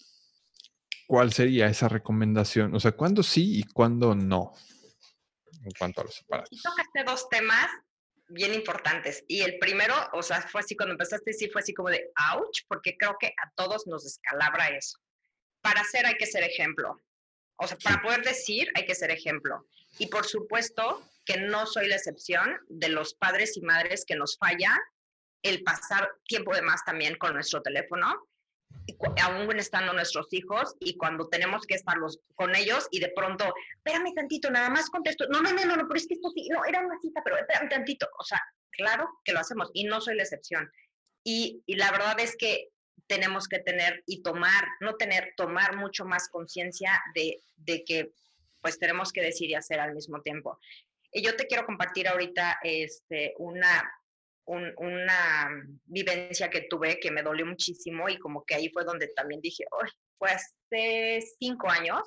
Speaker 2: ¿cuál sería esa recomendación? O sea, ¿cuándo sí y cuándo no? En cuanto a los aparatos. Y
Speaker 1: tocaste dos temas bien importantes. Y el primero, o sea, fue así cuando empezaste, sí fue así como de ouch, porque creo que a todos nos descalabra eso. Para hacer hay que ser ejemplo. O sea, para poder decir hay que ser ejemplo. Y por supuesto que no soy la excepción de los padres y madres que nos falla el pasar tiempo de más también con nuestro teléfono aún estando nuestros hijos y cuando tenemos que estar con ellos y de pronto, espérame tantito, nada más contesto, no, no, no, no, pero es que esto sí, no, era una cita, pero espérame tantito, o sea, claro que lo hacemos y no soy la excepción. Y, y la verdad es que tenemos que tener y tomar, no tener, tomar mucho más conciencia de, de que pues tenemos que decir y hacer al mismo tiempo. Y yo te quiero compartir ahorita este, una, una vivencia que tuve que me dolió muchísimo y como que ahí fue donde también dije, hoy fue hace cinco años,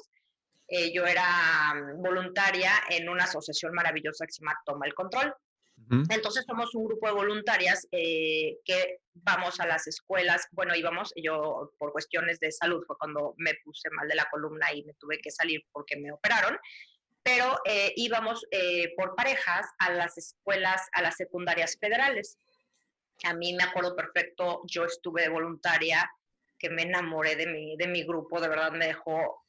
Speaker 1: eh, yo era voluntaria en una asociación maravillosa que se llama Toma el Control. Entonces somos un grupo de voluntarias eh, que vamos a las escuelas, bueno, íbamos, yo por cuestiones de salud fue cuando me puse mal de la columna y me tuve que salir porque me operaron, pero eh, íbamos eh, por parejas a las escuelas, a las secundarias federales. A mí me acuerdo perfecto, yo estuve de voluntaria, que me enamoré de mi, de mi grupo, de verdad me dejó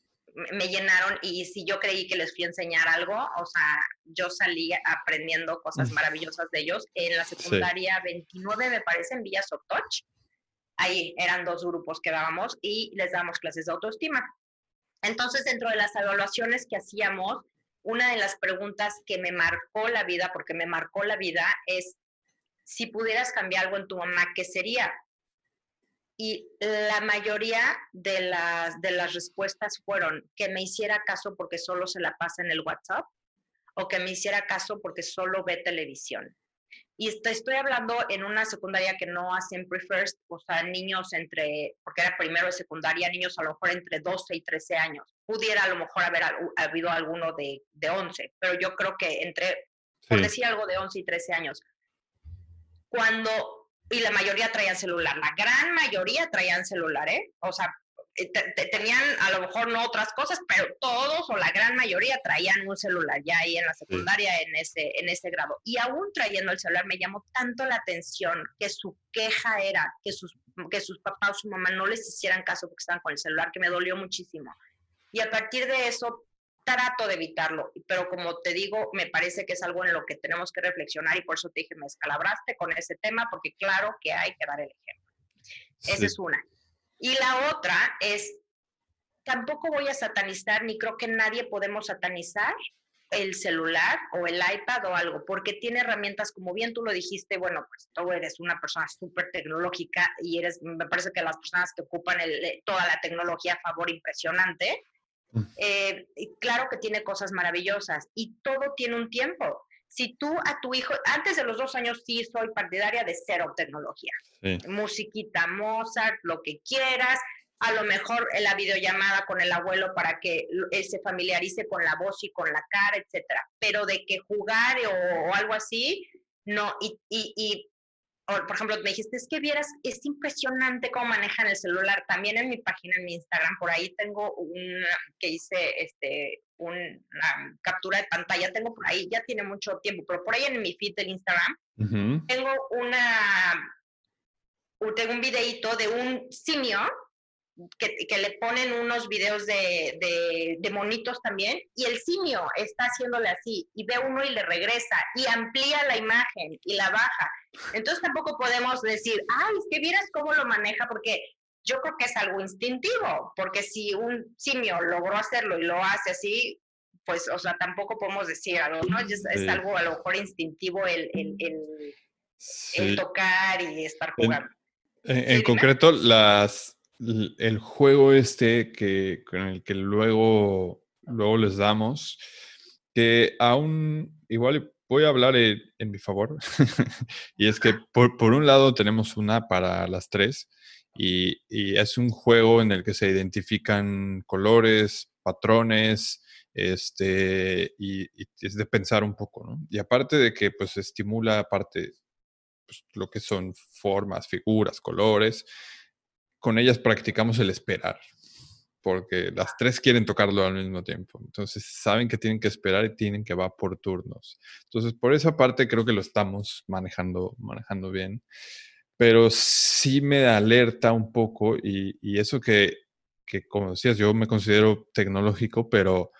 Speaker 1: me llenaron y si yo creí que les fui a enseñar algo, o sea, yo salí aprendiendo cosas maravillosas de ellos. En la secundaria 29, me parece, en Villa Sotoch, ahí eran dos grupos que dábamos y les dábamos clases de autoestima. Entonces, dentro de las evaluaciones que hacíamos, una de las preguntas que me marcó la vida, porque me marcó la vida, es si pudieras cambiar algo en tu mamá, ¿qué sería? y la mayoría de las, de las respuestas fueron que me hiciera caso porque solo se la pasa en el WhatsApp o que me hiciera caso porque solo ve televisión. Y estoy hablando en una secundaria que no hacen pre-first, o sea, niños entre, porque era primero de secundaria, niños a lo mejor entre 12 y 13 años. Pudiera a lo mejor haber habido alguno de, de 11, pero yo creo que entre, por decir algo de 11 y 13 años. Cuando y la mayoría traían celular, la gran mayoría traían celular, ¿eh? O sea, tenían a lo mejor no otras cosas, pero todos o la gran mayoría traían un celular ya ahí en la secundaria en ese en ese grado. Y aún trayendo el celular me llamó tanto la atención que su queja era que sus que sus papás o su mamá no les hicieran caso porque estaban con el celular, que me dolió muchísimo. Y a partir de eso trato de evitarlo, pero como te digo, me parece que es algo en lo que tenemos que reflexionar y por eso te dije, me escalabraste con ese tema, porque claro que hay que dar el ejemplo. Esa es una. Y la otra es, tampoco voy a satanizar, ni creo que nadie podemos satanizar el celular o el iPad o algo, porque tiene herramientas, como bien tú lo dijiste, bueno, pues tú eres una persona súper tecnológica y eres, me parece que las personas que ocupan el, toda la tecnología a favor impresionante, Mm. Eh, claro que tiene cosas maravillosas y todo tiene un tiempo. Si tú a tu hijo, antes de los dos años sí soy partidaria de cero tecnología. Musiquita, Mozart, lo que quieras, a lo mejor la videollamada con el abuelo para que se familiarice con la voz y con la cara, etcétera. Pero de que jugar o, algo así, no. Y, y, por ejemplo, me dijiste, es que vieras, es impresionante cómo manejan el celular. También en mi página, en mi Instagram, por ahí tengo un, que hice este, una captura de pantalla, tengo por ahí, ya tiene mucho tiempo, pero por ahí en mi feed del Instagram, tengo una, tengo un videito de un simio que, le ponen unos videos de, de, monitos también, y el simio está haciéndole así, y ve uno y le regresa, y amplía la imagen y la baja. Entonces tampoco podemos decir, ay, es que vieras cómo lo maneja, porque yo creo que es algo instintivo, porque si un simio logró hacerlo y lo hace así, pues, o sea, tampoco podemos decir algo, ¿no? Es, algo a lo mejor instintivo el, el, tocar y estar jugando.
Speaker 2: En, concreto, las, el juego este que, con el que luego, luego les damos, que aún igual voy a hablar en, mi favor, y es que por, por, un lado tenemos una para las tres, y, es un juego en el que se identifican colores, patrones, este, y, es de pensar un poco. Y aparte de que pues estimula aparte pues, lo que son formas, figuras, colores, con ellas practicamos el esperar, porque las tres quieren tocarlo al mismo tiempo. Entonces saben que tienen que esperar y tienen que va por turnos. Entonces por esa parte creo que lo estamos manejando, manejando bien. Pero sí me alerta un poco y, eso que, que, como decías, yo me considero tecnológico, pero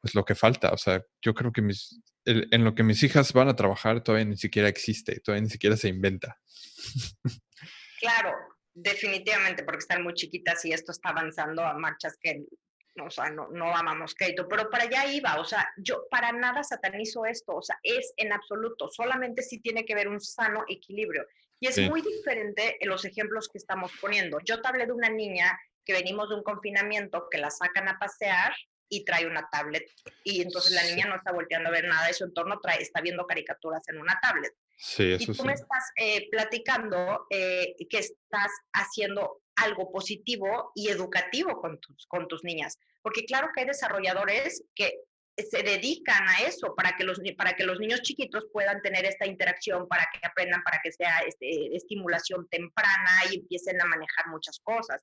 Speaker 2: pues lo que falta, o sea, yo creo que mis, en lo que mis hijas van a trabajar todavía ni siquiera existe, todavía ni siquiera se inventa.
Speaker 1: Claro, Definitivamente, porque están muy chiquitas y esto está avanzando a marchas que o sea, no, no amamos crédito, pero para allá iba, o sea, yo para nada satanizo esto, o sea, es en absoluto, solamente sí tiene que haber un sano equilibrio. Y es muy diferente en los ejemplos que estamos poniendo. Yo te hablé de una niña que venimos de un confinamiento, que la sacan a pasear y trae una tablet. Y entonces la niña no está volteando a ver nada de su entorno, trae, está viendo caricaturas en una tablet.
Speaker 2: Sí, eso
Speaker 1: y tú me estás eh, platicando eh, que estás haciendo algo positivo y educativo con tus, con tus niñas. Porque claro que hay desarrolladores que se dedican a eso, para que los, para que los niños chiquitos puedan tener esta interacción, para que aprendan, para que sea este, estimulación temprana y empiecen a manejar muchas cosas.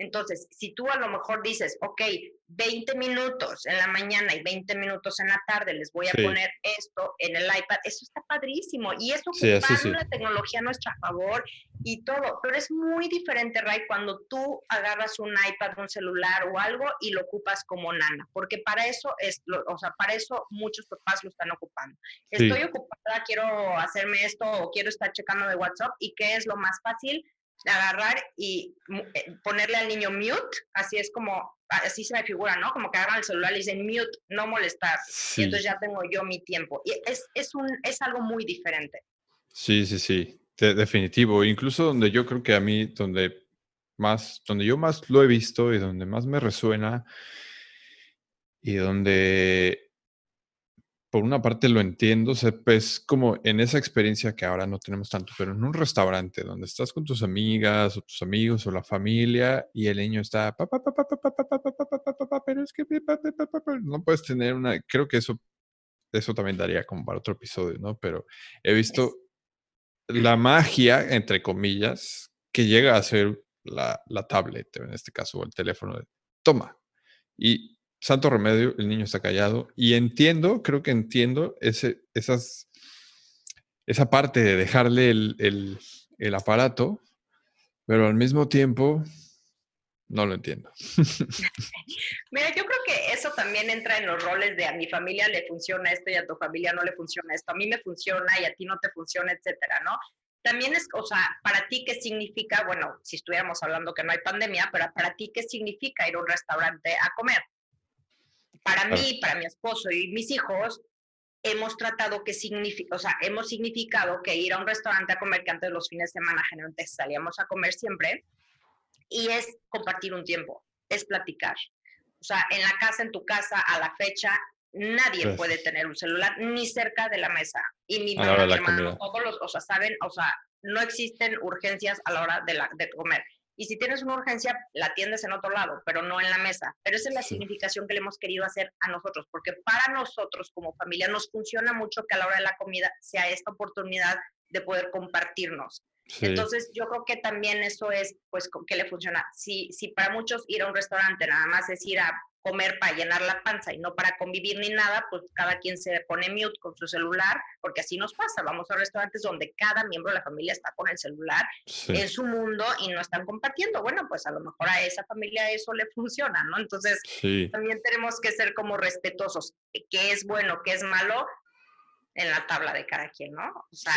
Speaker 1: Entonces, si tú a lo mejor dices, ok, 20 minutos en la mañana y 20 minutos en la tarde, les voy a poner esto en el iPad, eso está padrísimo. Y eso sí, ocupando la tecnología a nuestro favor y todo. Pero es muy diferente, Ray, cuando tú agarras un iPad, un celular o algo y lo ocupas como nana, porque para eso es, o sea, para eso muchos papás lo están ocupando. Estoy ocupada, quiero hacerme esto o quiero estar checando de WhatsApp y ¿qué es lo más fácil? Agarrar y eh, ponerle al niño mute, así es como, así se me figura, ¿no? Como que agarran el celular y dicen mute, no molestar. Y entonces ya tengo yo mi tiempo. Y es, es, un, es algo muy diferente.
Speaker 2: Sí, sí, sí, definitivo. Incluso donde yo creo que a mí, donde más, donde yo más lo he visto y donde más me resuena y donde por una parte lo entiendo, es pues como en esa experiencia que ahora no tenemos tanto, pero en un restaurante donde estás con tus amigas o tus amigos o la familia y el niño está, pero es que no puedes tener una, creo que eso, eso también daría como para otro episodio, ¿no? Pero he visto la magia, entre comillas, que llega a ser la, la tablet, en este caso, o el teléfono de, toma. Y santo remedio, el niño está callado. Y entiendo, creo que entiendo ese, esas, esa parte de dejarle el, el, aparato, pero al mismo tiempo no lo entiendo.
Speaker 1: Mira, yo creo que eso también entra en los roles de a mi familia le funciona esto y a tu familia no le funciona esto, a mí me funciona y a ti no te funciona, etcétera, ¿no? También es, o sea, para ti, ¿qué significa? Bueno, si estuviéramos hablando que no hay pandemia, pero para ti, ¿qué significa ir a un restaurante a comer? Para mí, para mi esposo y mis hijos, hemos tratado que significa, o sea, hemos significado que ir a un restaurante a comer, que antes los fines de semana generalmente salíamos a comer siempre, y es compartir un tiempo, es platicar. O sea, en la casa, en tu casa, a la fecha, nadie pues puede tener un celular ni cerca de la mesa. Y mi mamá, mi hermano, todos los, o sea, saben, o sea, no existen urgencias a la hora de, la, de comer. Y si tienes una urgencia, la atiendes en otro lado, pero no en la mesa. Pero esa es la significación que le hemos querido hacer a nosotros, porque para nosotros como familia nos funciona mucho que a la hora de la comida sea esta oportunidad de poder compartirnos. Entonces, yo creo que también eso es, pues, que le funciona. Si, si para muchos ir a un restaurante nada más es ir a comer para llenar la panza y no para convivir ni nada, pues cada quien se pone mute con su celular, porque así nos pasa. Vamos a restaurantes donde cada miembro de la familia está con el celular en su mundo y no están compartiendo. Bueno, pues a lo mejor a esa familia eso le funciona, ¿no? Entonces, también tenemos que ser como respetuosos. ¿Qué es bueno, qué es malo? En la tabla de cada quien, ¿no? O sea,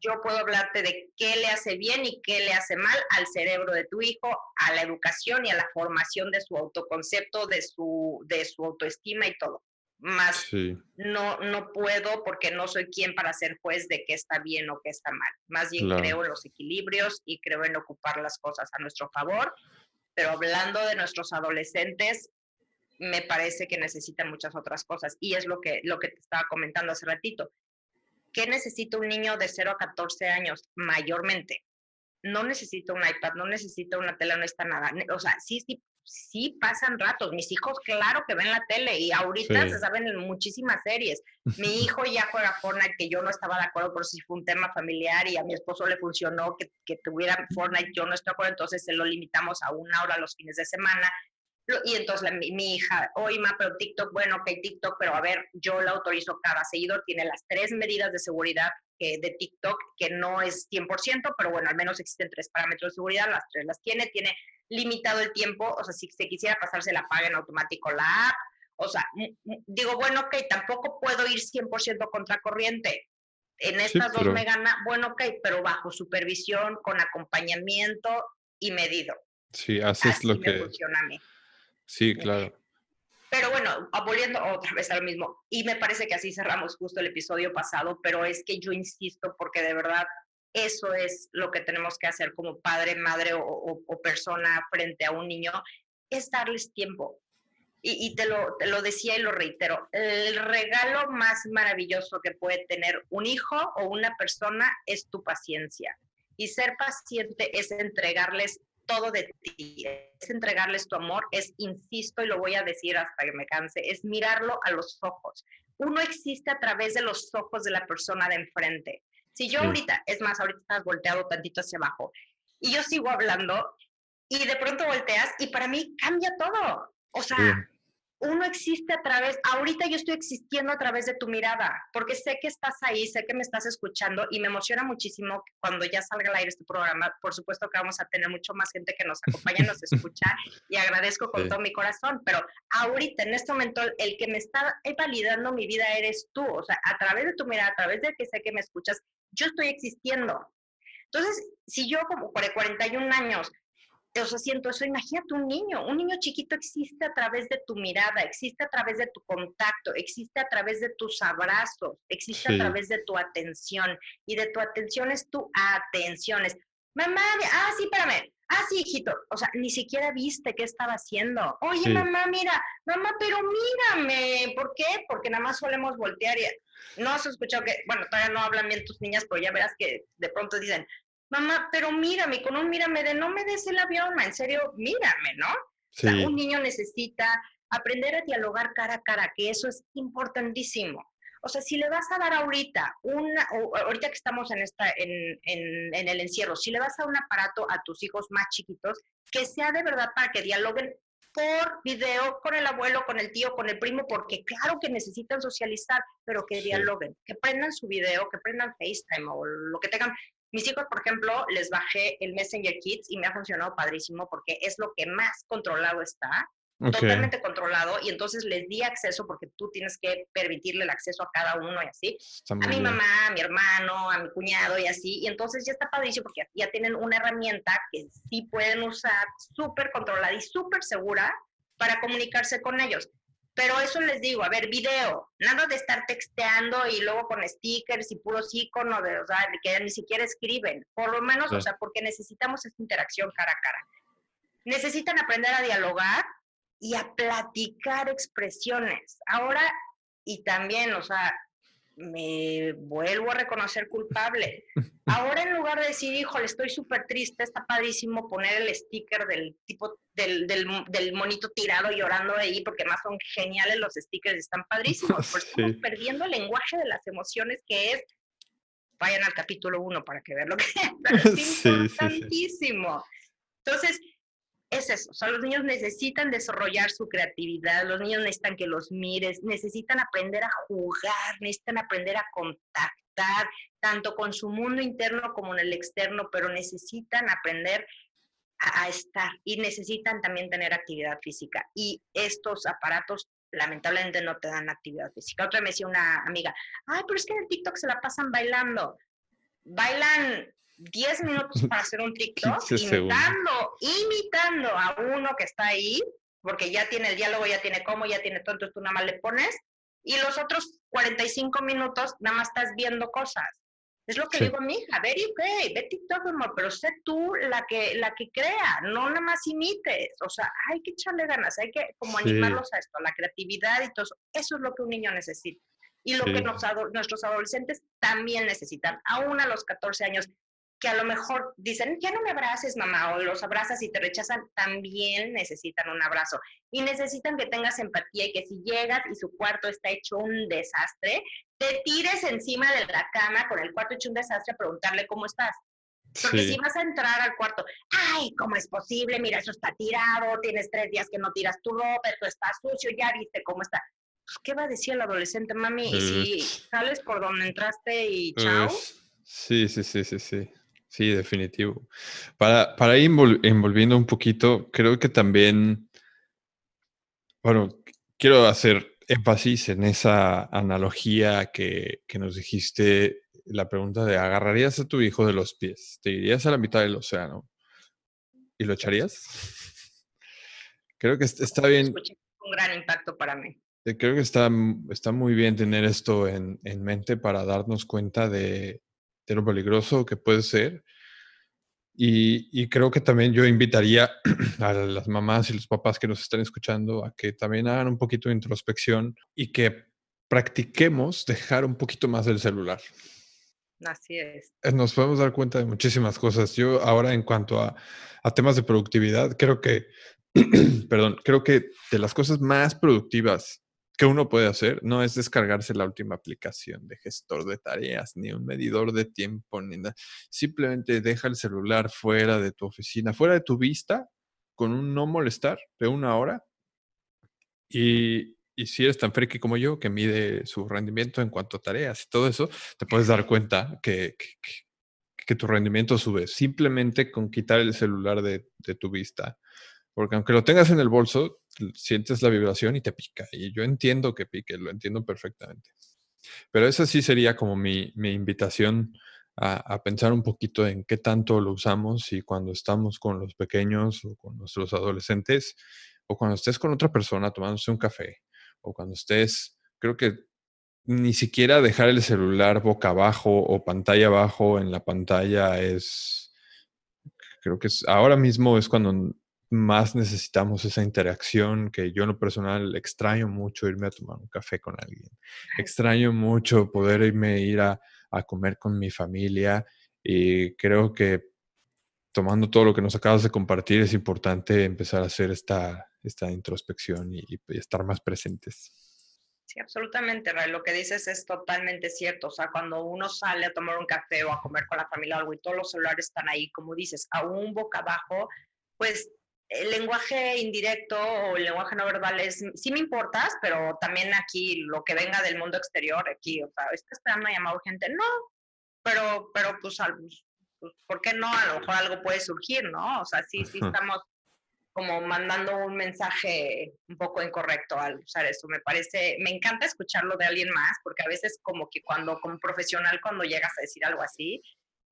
Speaker 1: yo puedo hablarte de qué le hace bien y qué le hace mal al cerebro de tu hijo, a la educación y a la formación de su autoconcepto, de su, de su autoestima y todo. Más no, no puedo porque no soy quien para ser juez de qué está bien o qué está mal. Más bien creo en los equilibrios y creo en ocupar las cosas a nuestro favor. Pero hablando de nuestros adolescentes, me parece que necesitan muchas otras cosas. Y es lo que, lo que te estaba comentando hace ratito. ¿Qué necesita un niño de 0 a 14 años mayormente? No necesita un iPad, no necesita una tele, no está nada. O sea, sí, sí, sí pasan ratos. Mis hijos, claro que ven la tele y ahorita se saben muchísimas series. Mi hijo ya juega Fortnite, que yo no estaba de acuerdo, por si fue un tema familiar y a mi esposo le funcionó que, que tuviera Fortnite, yo no estoy de acuerdo, entonces se lo limitamos a una hora los fines de semana. Y entonces mi, hija, oye, ma, pero TikTok, bueno, ok, TikTok, pero a ver, yo la autorizo cada seguidor, tiene las tres medidas de seguridad de TikTok, que no es 100%, pero bueno, al menos existen tres parámetros de seguridad, las tres las tiene, tiene limitado el tiempo, o sea, si se quisiera pasarse la paga en automático la app, o sea, digo, bueno, ok, tampoco puedo ir 100% contracorriente. En estas dos me gana, bueno, ok, pero bajo supervisión, con acompañamiento y medido.
Speaker 2: Sí, haces lo que... Funciona a mí. Sí, claro.
Speaker 1: Pero bueno, volviendo otra vez al mismo, y me parece que así cerramos justo el episodio pasado, pero es que yo insisto porque de verdad eso es lo que tenemos que hacer como padre, madre o, persona frente a un niño, es darles tiempo. Y, y te, lo, te lo decía y lo reitero, el regalo más maravilloso que puede tener un hijo o una persona es tu paciencia. Y ser paciente es entregarles todo de ti, es entregarles tu amor, es, insisto y lo voy a decir hasta que me canse, es mirarlo a los ojos. Uno existe a través de los ojos de la persona de enfrente. Si yo ahorita, es más, ahorita estás volteado tantito hacia abajo y yo sigo hablando y de pronto volteas y para mí cambia todo. O sea, uno existe a través, ahorita yo estoy existiendo a través de tu mirada, porque sé que estás ahí, sé que me estás escuchando y me emociona muchísimo cuando ya salga al aire este programa. Por supuesto que vamos a tener mucho más gente que nos acompaña, nos escucha y agradezco con todo mi corazón, pero ahorita en este momento el que me está validando mi vida eres tú, o sea, a través de tu mirada, a través de que sé que me escuchas, yo estoy existiendo. Entonces, si yo como por 41 años o sea, siento eso, imagínate un niño, un niño chiquito existe a través de tu mirada, existe a través de tu contacto, existe a través de tus abrazos, existe a través de tu atención, y de tu atención es tu atención, es, mamá, ah, sí, espérame, ah, sí, hijito, o sea, ni siquiera viste qué estaba haciendo, oye, mamá, mira, mamá, pero mírame, ¿por qué? Porque nada más solemos voltear y no has escuchado que, bueno, todavía no hablan bien tus niñas, pero ya verás que de pronto dicen, mamá, pero mírame, con un mírame de no me des el avión, en serio, mírame, ¿no? un niño necesita aprender a dialogar cara a cara, que eso es importantísimo. O sea, si le vas a dar ahorita, una, ahorita que estamos en, esta, en, en, en, el encierro, si le vas a dar un aparato a tus hijos más chiquitos, que sea de verdad para que dialoguen por video con el abuelo, con el tío, con el primo, porque claro que necesitan socializar, pero que dialoguen, que prendan su video, que prendan FaceTime o lo que tengan, mis hijos, por ejemplo, les bajé el Messenger Kids y me ha funcionado padrísimo porque es lo que más controlado está, totalmente controlado, y entonces les di acceso porque tú tienes que permitirle el acceso a cada uno y así, a mi mamá, a mi hermano, a mi cuñado y así, y entonces ya está padrísimo porque ya tienen una herramienta que sí pueden usar súper controlada y súper segura para comunicarse con ellos. Pero eso les digo, a ver, video, nada de estar texteando y luego con stickers y puros iconos, de, o sea, que ni siquiera escriben, por lo menos, o sea, porque necesitamos esta interacción cara a cara. Necesitan aprender a dialogar y a platicar expresiones. Ahora, y también, o sea, me vuelvo a reconocer culpable. Ahora en lugar de decir, híjole, estoy súper triste, está padrísimo poner el sticker del tipo, del, del, del, monito tirado llorando de ahí, porque más son geniales los stickers, están padrísimos. Estamos perdiendo el lenguaje de las emociones que es, vayan al capítulo 1 para que vean lo que es, importantísimo. Entonces, es eso, o sea, los niños necesitan desarrollar su creatividad, los niños necesitan que los mires, necesitan aprender a jugar, necesitan aprender a contactar, tanto con su mundo interno como en el externo, pero necesitan aprender a, estar y necesitan también tener actividad física. Y estos aparatos lamentablemente no te dan actividad física. Otra me decía una amiga, ay, pero es que en el TikTok se la pasan bailando. Bailan 10 minutos para hacer un TikTok imitando, imitando a uno que está ahí, porque ya tiene el diálogo, ya tiene cómo, ya tiene todo, entonces tú nada más le pones, y los otros 45 minutos nada más estás viendo cosas. Es lo que digo a mi hija, ver okay, ve TikTok, amor, pero sé tú la que, la que crea, no nada más imites. O sea, hay que echarle ganas, hay que como animarlos a esto, la creatividad y todo eso. Eso es lo que un niño necesita. Y lo que nuestros adolescentes también necesitan. Aún a los 14 años, que a lo mejor dicen, ya no me abraces, mamá, o los abrazas y te rechazan, también necesitan un abrazo. Y necesitan que tengas empatía y que si llegas y su cuarto está hecho un desastre, te tires encima de la cama con el cuarto hecho un desastre a preguntarle cómo estás. Porque si vas a entrar al cuarto, ay, ¿cómo es posible? Mira, eso está tirado, tienes tres días que no tiras tu ropa, esto está sucio, ya viste cómo está. Pues, ¿Qué va a decir el adolescente, mami? Y si sales por donde entraste y chao.
Speaker 2: Sí, sí, sí, sí, sí. Sí, definitivo. Para, para ir envolviendo un poquito, creo que también, bueno, quiero hacer énfasis en esa analogía que, que nos dijiste, la pregunta de, ¿agarrarías a tu hijo de los pies? ¿Te irías a la mitad del océano? ¿Y lo echarías? Creo que está bien.
Speaker 1: Un gran impacto para mí.
Speaker 2: Eh, creo que está, está muy bien tener esto en, en mente para darnos cuenta de, de lo peligroso que puede ser. Y, creo que también yo invitaría a las mamás y los papás que nos están escuchando a que también hagan un poquito de introspección y que practiquemos dejar un poquito más del celular.
Speaker 1: Así es.
Speaker 2: Eh, nos podemos dar cuenta de muchísimas cosas. Yo ahora en cuanto a, a temas de productividad, creo que, perdón, creo que de las cosas más productivas que uno puede hacer no es descargarse la última aplicación de gestor de tareas, ni un medidor de tiempo, ni nada. Simplemente deja el celular fuera de tu oficina, fuera de tu vista, con un no molestar de una hora. Y, y si eres tan friki como yo, que mide su rendimiento en cuanto a tareas y todo eso, te puedes dar cuenta que, que, tu rendimiento sube simplemente con quitar el celular de, de tu vista. Porque aunque lo tengas en el bolso, sientes la vibración y te pica. Y yo entiendo que pique, lo entiendo perfectamente. Pero esa sí sería como mi, mi invitación a, a, pensar un poquito en qué tanto lo usamos y cuando estamos con los pequeños o con nuestros adolescentes o cuando estés con otra persona tomándose un café o cuando estés, creo que ni siquiera dejar el celular boca abajo o pantalla abajo en la pantalla es, creo que ahora mismo es cuando más necesitamos esa interacción que yo en lo personal extraño mucho irme a tomar un café con alguien. Extraño mucho poder irme ir a, a comer con mi familia y creo que tomando todo lo que nos acabas de compartir es importante empezar a hacer esta, esta introspección y, y estar más presentes.
Speaker 1: Sí, absolutamente, Ray. Lo que dices es totalmente cierto. O sea, cuando uno sale a tomar un café o a comer con la familia o algo y todos los celulares están ahí, como dices, a un boca abajo, pues el lenguaje indirecto o el lenguaje no verbal es, sí me importas, pero también aquí lo que venga del mundo exterior, aquí, o sea, ¿está esperando una llamada urgente? No, pero, pero pues, pues, ¿por qué no? A lo mejor algo puede surgir, ¿no? O sea, sí, sí estamos como mandando un mensaje un poco incorrecto al usar eso. Me parece, me encanta escucharlo de alguien más, porque a veces como que cuando, como profesional, cuando llegas a decir algo así,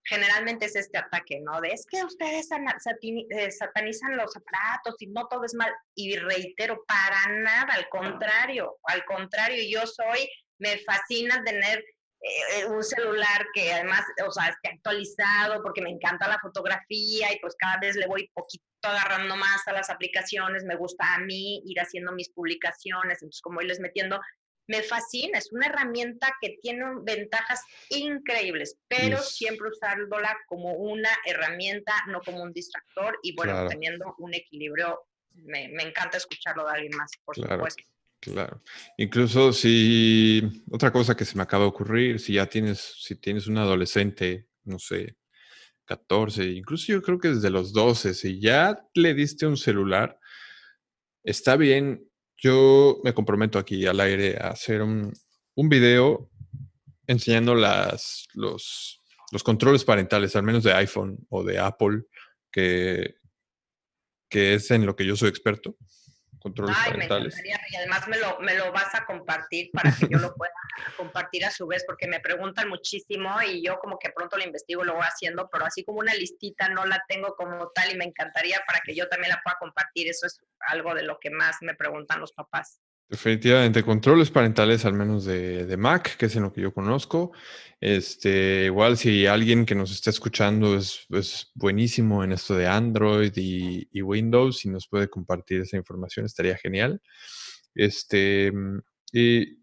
Speaker 1: generalmente es este ataque, ¿no? De es que ustedes eh, satanizan los aparatos y no todo es mal. Y reitero, para nada, al contrario, al contrario, yo soy, me fascina tener eh, un celular que además, o sea, esté actualizado porque me encanta la fotografía y pues cada vez le voy poquito agarrando más a las aplicaciones, me gusta a mí ir haciendo mis publicaciones, entonces como irles metiendo, me fascina, es una herramienta que tiene ventajas increíbles, pero siempre usándola como una herramienta, no como un distractor y bueno, teniendo un equilibrio, me, me, encanta escucharlo de alguien más, por supuesto.
Speaker 2: Claro. Incluso si otra cosa que se me acaba de ocurrir, si ya tienes, si tienes un adolescente, no sé, 14, incluso yo creo que desde los 12, si ya le diste un celular, está bien. Yo me comprometo aquí al aire a hacer un, un video enseñando las, los, los controles parentales, al menos de iPhone o de Apple, que, que es en lo que yo soy experto controles Ay, parentales.
Speaker 1: Me y además me lo, me lo vas a compartir para que yo lo pueda compartir a su vez, porque me preguntan muchísimo y yo como que pronto lo investigo, lo voy haciendo, pero así como una listita no la tengo como tal y me encantaría para que yo también la pueda compartir. Eso es algo de lo que más me preguntan los papás.
Speaker 2: Definitivamente, controles parentales, al menos de, de, Mac, que es en lo que yo conozco. Este, igual si alguien que nos está escuchando es, es buenísimo en esto de Android y, Windows y nos puede compartir esa información, estaría genial. Este, y,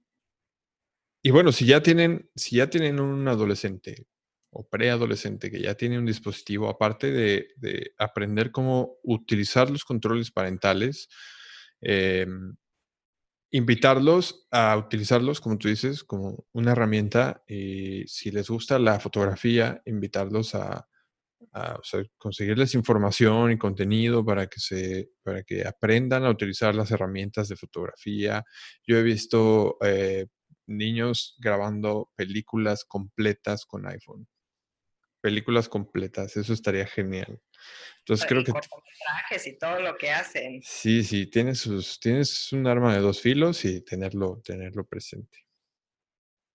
Speaker 2: y bueno, si ya tienen, si ya tienen un adolescente o preadolescente que ya tiene un dispositivo, aparte de, de aprender cómo utilizar los controles parentales, eh, invitarlos a utilizarlos, como tú dices, como una herramienta y si les gusta la fotografía, invitarlos a, conseguirles información y contenido para que, se, para que aprendan a utilizar las herramientas de fotografía. Yo he visto eh, niños grabando películas completas con iPhone. Películas completas, eso estaría genial. Entonces creo que...
Speaker 1: trajes y todo lo que hacen.
Speaker 2: Sí, sí, tienes, sus, tienes un arma de dos filos y tenerlo, tenerlo presente.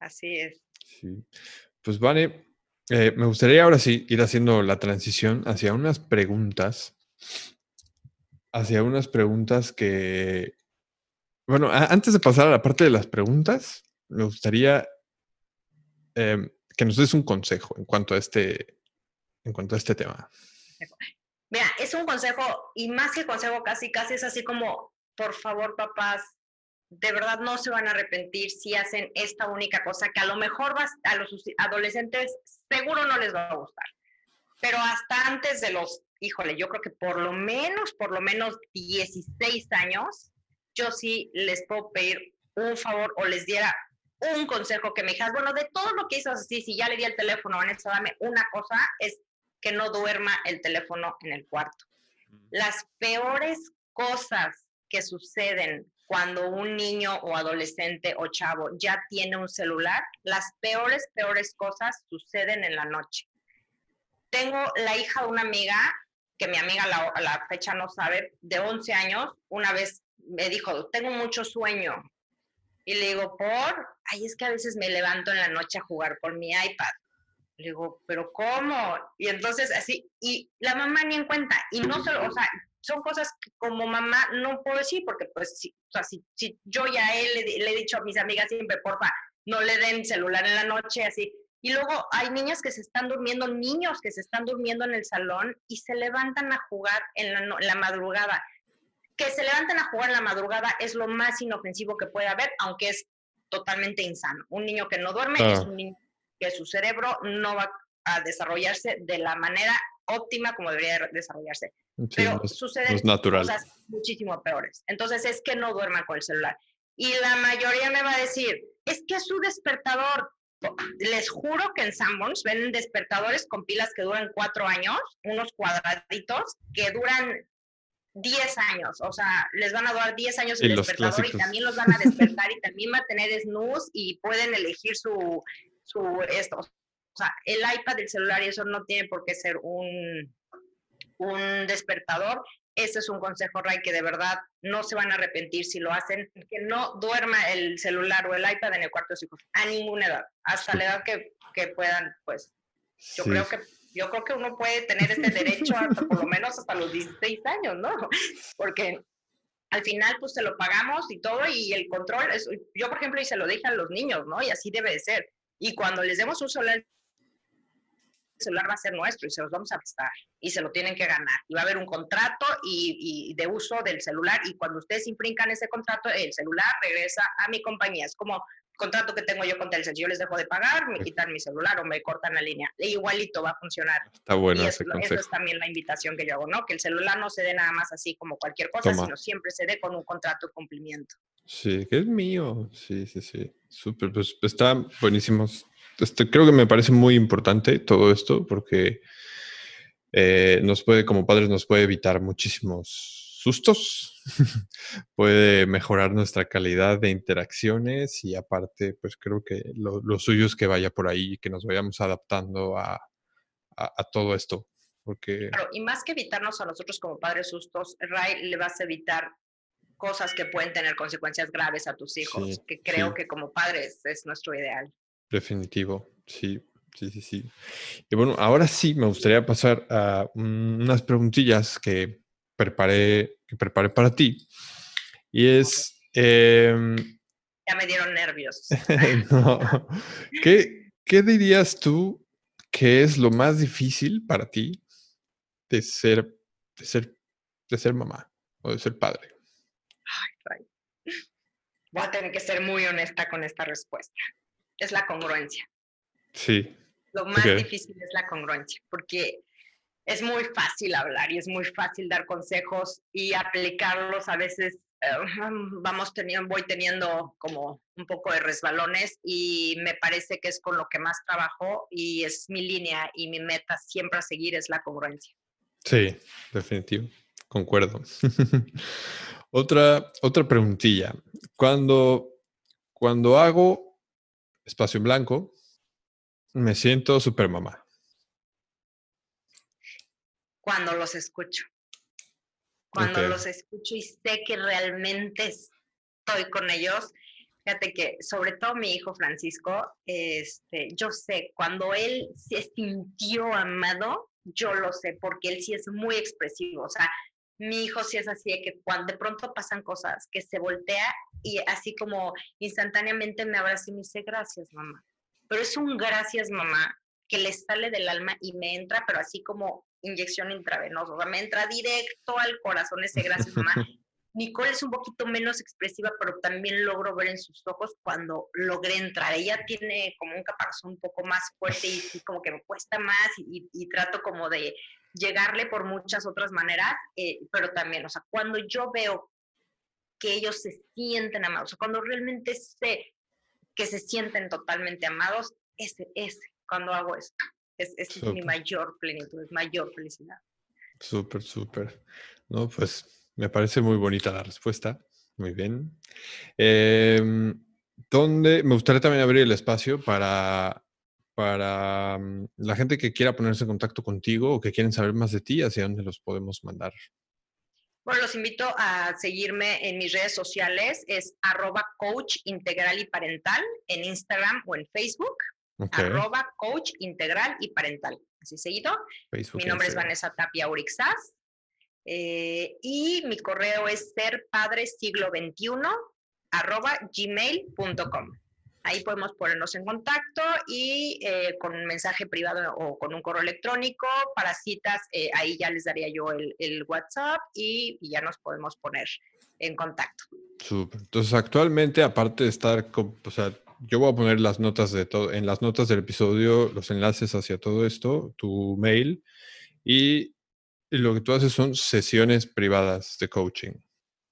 Speaker 1: Así es.
Speaker 2: Sí. Pues vale, eh, me gustaría ahora sí ir haciendo la transición hacia unas preguntas, hacia unas preguntas que, bueno, antes de pasar a la parte de las preguntas, me gustaría em, que nos des un consejo en cuanto a este, en cuanto a este tema.
Speaker 1: Mira, es un consejo, y más que consejo, casi, casi es así como, por favor, papás, de verdad no se van a arrepentir si hacen esta única cosa que a lo mejor a los adolescentes seguro no les va a gustar. Pero hasta antes de los, híjole, yo creo que por lo menos, por lo menos 16 años, yo sí les puedo pedir un favor o les diera un consejo que me dijeras, bueno, de todo lo que hizo así, si ya le di el teléfono, Vanessa, dame una cosa, es que no duerma el teléfono en el cuarto. Las peores cosas que suceden cuando un niño o adolescente o chavo ya tiene un celular, las peores, peores cosas suceden en la noche. Tengo la hija de una amiga, que mi amiga la, la fecha no sabe, de 11 años, una vez me dijo, tengo mucho sueño. Y le digo, ¿por? Ay, es que a veces me levanto en la noche a jugar por mi iPad. Le digo, ¿pero cómo? Y entonces así, y la mamá ni en cuenta. Y no solo, o sea, son cosas que como mamá no puedo decir, porque pues si, o sea, si, yo ya él le, he dicho a mis amigas siempre, porfa, no le den celular en la noche, así. Y luego hay niñas que se están durmiendo, niños que se están durmiendo en el salón y se levantan a jugar en la, en la madrugada. Que se levanten a jugar en la madrugada es lo más inofensivo que puede haber, aunque es totalmente insano. Un niño que no duerme es un niño que su cerebro no va a desarrollarse de la manera óptima como debería desarrollarse. Pero suceden cosas muchísimo peores. Entonces es que no duerman con el celular. Y la mayoría me va a decir, es que es su despertador. Les juro que en Sanborns ven despertadores con pilas que duran cuatro años, unos cuadraditos que duran 10 años, o sea, les van a durar 10 años el despertador y también los van a despertar y también va a tener snooze y pueden elegir su, su esto. O sea, el iPad, el celular y eso no tiene por qué ser un, un despertador. Ese es un consejo, Ray, que de verdad no se van a arrepentir si lo hacen. Que no duerma el celular o el iPad en el cuarto de su hijos a ninguna edad, hasta la edad que, que puedan, pues. Yo creo que yo creo que uno puede tener ese derecho hasta por lo menos hasta los 16 años, ¿no? Porque al final pues se lo pagamos y todo y el control, es, yo por ejemplo y se lo dije a los niños, ¿no? Y así debe de ser. Y cuando les demos un celular, el celular va a ser nuestro y se los vamos a prestar y se lo tienen que ganar. Y va a haber un contrato y, de uso del celular y cuando ustedes imprincan ese contrato, el celular regresa a mi compañía. Es como contrato que tengo yo con Telcel. Yo les dejo de pagar, me quitan mi celular o me cortan la línea. E igualito va a funcionar.
Speaker 2: Está bueno
Speaker 1: ese consejo. Eso es también la invitación que yo hago, ¿no? Que el celular no se dé nada más así como cualquier cosa, sino siempre se dé con un contrato de cumplimiento.
Speaker 2: Sí, que es mío. Sí, sí, sí. Súper, pues está buenísimo. Este, creo que me parece muy importante todo esto porque eh, nos puede, como padres, nos puede evitar muchísimos sustos, puede mejorar nuestra calidad de interacciones y aparte, pues creo que lo, suyo es que vaya por ahí, que nos vayamos adaptando a, todo esto.
Speaker 1: Y más que evitarnos a nosotros como padres sustos, Ray, le vas a evitar cosas que pueden tener consecuencias graves a tus hijos, que creo que como padres es nuestro ideal.
Speaker 2: Definitivo, sí, sí, sí, sí. Y bueno, ahora sí me gustaría pasar a unas preguntillas que preparé, que preparé para ti. Y es... Em,
Speaker 1: ya me dieron nervios.
Speaker 2: ¿Qué, ¿Qué dirías tú que es lo más difícil para ti de ser, de ser, de ser mamá o de ser padre?
Speaker 1: Voy a tener que ser muy honesta con esta respuesta. Es la congruencia.
Speaker 2: Sí.
Speaker 1: Lo más difícil es la congruencia, porque es muy fácil hablar y es muy fácil dar consejos y aplicarlos. A veces eh, vamos teniendo, voy teniendo como un poco de resbalones y me parece que es con lo que más trabajo y es mi línea y mi meta siempre a seguir es la congruencia.
Speaker 2: Sí, definitivo, concuerdo. otra, otra preguntilla. Cuando, cuando hago espacio en blanco, me siento super mamá
Speaker 1: cuando los escucho. Cuando los escucho y sé que realmente estoy con ellos. Fíjate que sobre todo mi hijo Francisco, este, yo sé, cuando él se sintió amado, yo lo sé, porque él sí es muy expresivo. O sea, mi hijo sí es así de que cuando de pronto pasan cosas, que se voltea y así como instantáneamente me abraza y me dice, gracias, mamá. Pero es un gracias, mamá, que le sale del alma y me entra, pero así como inyección intravenosa, o sea, me entra directo al corazón ese gracias, mamá. Nicole es un poquito menos expresiva, pero también logro ver en sus ojos cuando logré entrar. Ella tiene como un caparazón un poco más fuerte y, como que me cuesta más y, trato como de llegarle por muchas otras maneras, eh, pero también, o sea, cuando yo veo que ellos se sienten amados, o cuando realmente sé que se sienten totalmente amados, ese, es cuando hago eso. Es, es mi mayor plenitud, es mayor felicidad.
Speaker 2: Súper, súper. No, pues me parece muy bonita la respuesta. Muy bien. Eh, ¿Dónde? Me gustaría también abrir el espacio para, para mm, la gente que quiera ponerse en contacto contigo o que quieren saber más de ti, hacia dónde los podemos mandar.
Speaker 1: Bueno, los invito a seguirme en mis redes sociales, es arroba coach integral y parental en Instagram o en Facebook. Arroba coach integral y parental. Así seguido. mi nombre es Vanessa Tapia Urixaz. Eh, y mi correo es serpadresiglo21 arroba gmail.com. Ahí podemos ponernos en contacto y eh, con un mensaje privado o con un correo electrónico para citas, eh, ahí ya les daría yo el, WhatsApp y, ya nos podemos poner en contacto.
Speaker 2: Súper. Entonces, actualmente, aparte de estar, o sea, yo voy a poner las notas de todo, en las notas del episodio, los enlaces hacia todo esto, tu mail, y lo que tú haces son sesiones privadas de coaching.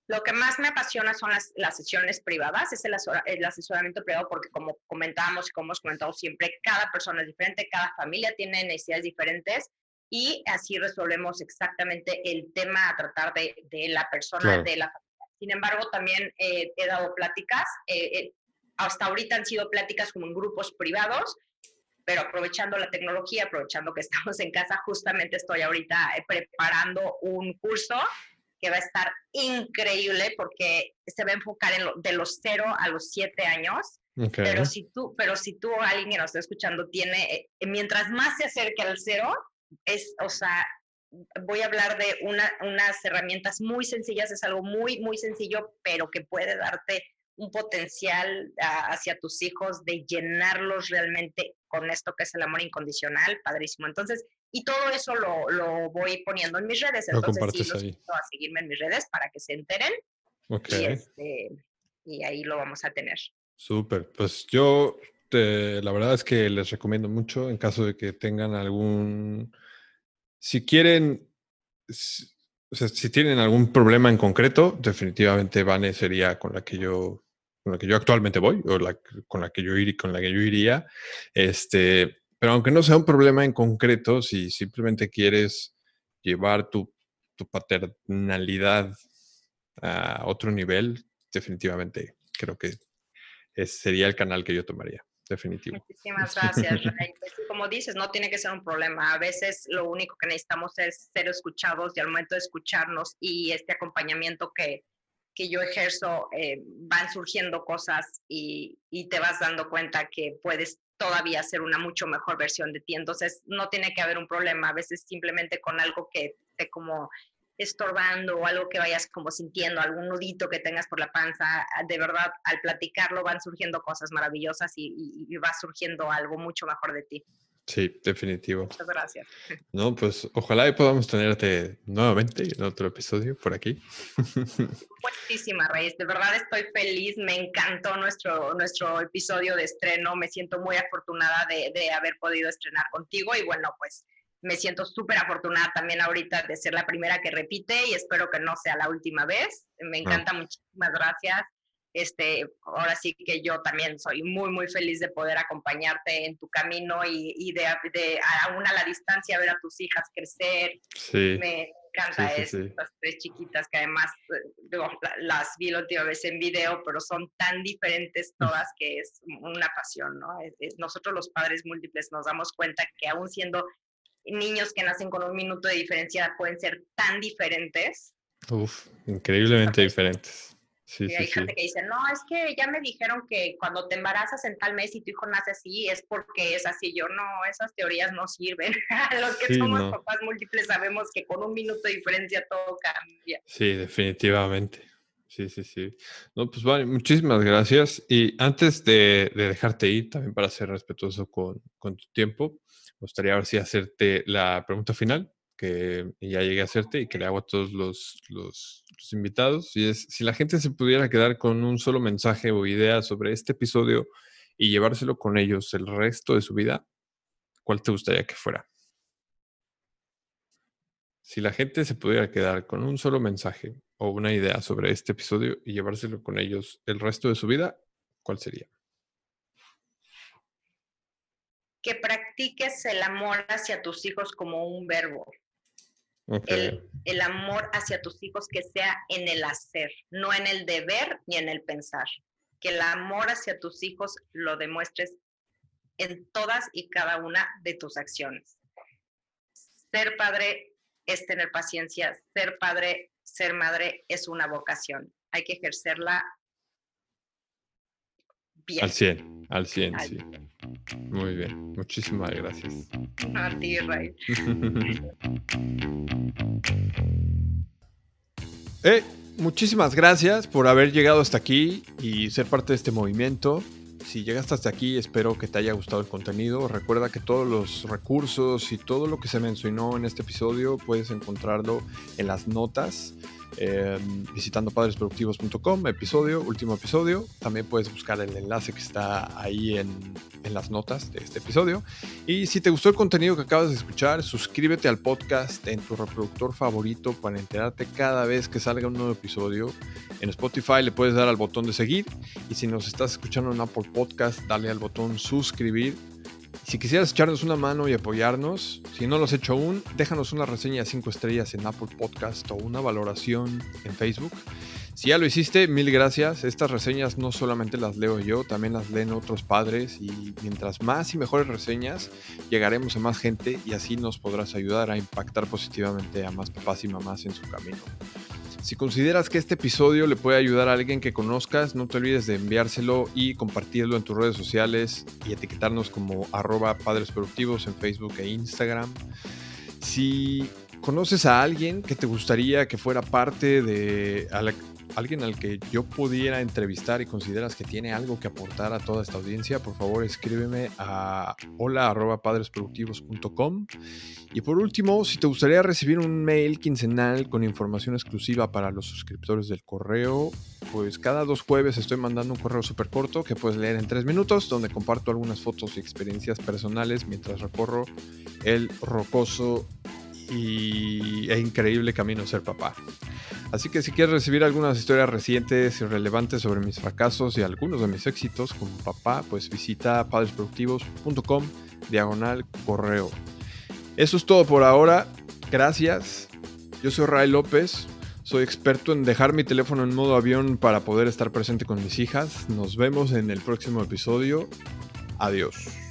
Speaker 1: Lo que más me apasiona son las, las sesiones privadas, es el, el, asesoramiento privado, porque como comentábamos y como hemos comentado siempre, cada persona es diferente, cada familia tiene necesidades diferentes y así resolvemos exactamente el tema a tratar de, de la persona, de la familia. Sin embargo, también eh, he dado pláticas, eh, eh, hasta ahorita han sido pláticas como en grupos privados, pero aprovechando la tecnología, aprovechando que estamos en casa, justamente estoy ahorita preparando un curso que va a estar increíble porque se va a enfocar en lo, de los cero a los siete años. Pero si tú, pero si tú alguien que nos está escuchando tiene, eh, mientras más se acerque al cero, es, o sea, voy a hablar de una, unas herramientas muy sencillas, es algo muy, muy sencillo, pero que puede darte un potencial hacia tus hijos de llenarlos realmente con esto que es el amor incondicional, padrísimo. Entonces, y todo eso lo, lo voy poniendo en mis redes. Entonces, sí, los invito a seguirme en mis redes para que se enteren. Y, este, y ahí lo vamos a tener.
Speaker 2: Súper. Pues yo, la verdad es que les recomiendo mucho en caso de que tengan algún. Si quieren. o sea, si tienen algún problema en concreto, definitivamente Vane sería con la que yo con la que yo actualmente voy o la, con la que yo iría, con la que yo iría. Este, pero aunque no sea un problema en concreto, si simplemente quieres llevar tu, paternalidad a otro nivel, definitivamente creo que sería el canal que yo tomaría. Definitivo.
Speaker 1: Muchísimas gracias, pues como dices, no tiene que ser un problema. A veces lo único que necesitamos es ser escuchados y al momento de escucharnos y este acompañamiento que, que yo ejerzo, eh, van surgiendo cosas y, y, te vas dando cuenta que puedes todavía ser una mucho mejor versión de ti. Entonces, no tiene que haber un problema. A veces simplemente con algo que te como estorbando o algo que vayas como sintiendo, algún nudito que tengas por la panza, de verdad, al platicarlo van surgiendo cosas maravillosas y, y va surgiendo algo mucho mejor de ti.
Speaker 2: Sí, definitivo.
Speaker 1: Muchas gracias.
Speaker 2: No, pues ojalá y podamos tenerte nuevamente en otro episodio por aquí.
Speaker 1: Buenísima, Reyes. De verdad estoy feliz. Me encantó nuestro, nuestro episodio de estreno. Me siento muy afortunada de, de haber podido estrenar contigo y bueno, pues me siento súper afortunada también ahorita de ser la primera que repite y espero que no sea la última vez. Me ah. encanta, muchísimas gracias este, ahora sí que yo también soy muy, muy feliz de poder acompañarte en tu camino y, de, de, aún a la distancia ver a tus hijas crecer.
Speaker 2: Sí.
Speaker 1: Me encanta estas tres chiquitas que además eh, las vi la última vez en video, pero son tan diferentes todas que es una pasión, ¿no? nosotros los padres múltiples nos damos cuenta que aún siendo niños que nacen con un minuto de diferencia pueden ser tan diferentes.
Speaker 2: Uf, increíblemente diferentes. Sí,
Speaker 1: y hay gente que dice, no, es que ya me dijeron que cuando te embarazas en tal mes y tu hijo nace así, es porque es así. Yo no, esas teorías no sirven. Los que somos papás múltiples sabemos que con un minuto de diferencia todo cambia.
Speaker 2: Sí, definitivamente. Sí, sí, sí. No, pues vale, muchísimas gracias. Y antes de, dejarte ir, también para ser respetuoso con, con, tu tiempo, me gustaría ver si hacerte la pregunta final que ya llegué a hacerte y que le hago a todos los, los, nuestros invitados y es si la gente se pudiera quedar con un solo mensaje o idea sobre este episodio y llevárselo con ellos el resto de su vida, ¿cuál te gustaría que fuera? Si la gente se pudiera quedar con un solo mensaje o una idea sobre este episodio y llevárselo con ellos el resto de su vida, ¿cuál sería?
Speaker 1: Que practiques el amor hacia tus hijos como un verbo. El, amor hacia tus hijos que sea en el hacer, no en el deber ni en el pensar. Que el amor hacia tus hijos lo demuestres en todas y cada una de tus acciones. Ser padre es tener paciencia, ser padre, ser madre es una vocación. Hay que ejercerla
Speaker 2: bien. Al 100, al 100, sí. Muy bien, muchísimas gracias.
Speaker 1: A ti, Ray.
Speaker 2: eh, muchísimas gracias por haber llegado hasta aquí y ser parte de este movimiento. Si llegaste hasta aquí, espero que te haya gustado el contenido. Recuerda que todos los recursos y todo lo que se mencionó en este episodio puedes encontrarlo en las notas eh, visitando padresproductivos.com, episodio, último episodio. También puedes buscar el enlace que está ahí en, en, las notas de este episodio. Y si te gustó el contenido que acabas de escuchar, suscríbete al podcast en tu reproductor favorito para enterarte cada vez que salga un nuevo episodio. En Spotify le puedes dar al botón de seguir y si nos estás escuchando en Apple Podcast, dale al botón suscribir si quisieras echarnos una mano y apoyarnos, si no lo has hecho aún, déjanos una reseña de 5 estrellas en Apple Podcast o una valoración en Facebook. Si ya lo hiciste, mil gracias. Estas reseñas no solamente las leo yo, también las leen otros padres y mientras más y mejores reseñas, llegaremos a más gente y así nos podrás ayudar a impactar positivamente a más papás y mamás en su camino. Si consideras que este episodio le puede ayudar a alguien que conozcas, no te olvides de enviárselo y compartirlo en tus redes sociales y etiquetarnos como arroba padres productivos en Facebook e Instagram. Si conoces a alguien que te gustaría que fuera parte de alguien al que yo pudiera entrevistar y consideras que tiene algo que aportar a toda esta audiencia, por favor escríbeme a hola.padresproductivos.com. Y por último, si te gustaría recibir un mail quincenal con información exclusiva para los suscriptores del correo, pues cada dos jueves estoy mandando un correo súper corto que puedes leer en tres minutos, donde comparto algunas fotos y experiencias personales mientras recorro el rocoso y, e increíble camino ser papá. Así que si quieres recibir algunas historias recientes y relevantes sobre mis fracasos y algunos de mis éxitos como papá, pues visita padresproductivos.com diagonal correo. Eso es todo por ahora. Gracias. Yo soy Ray López. Soy experto en dejar mi teléfono en modo avión para poder estar presente con mis hijas. Nos vemos en el próximo episodio. Adiós.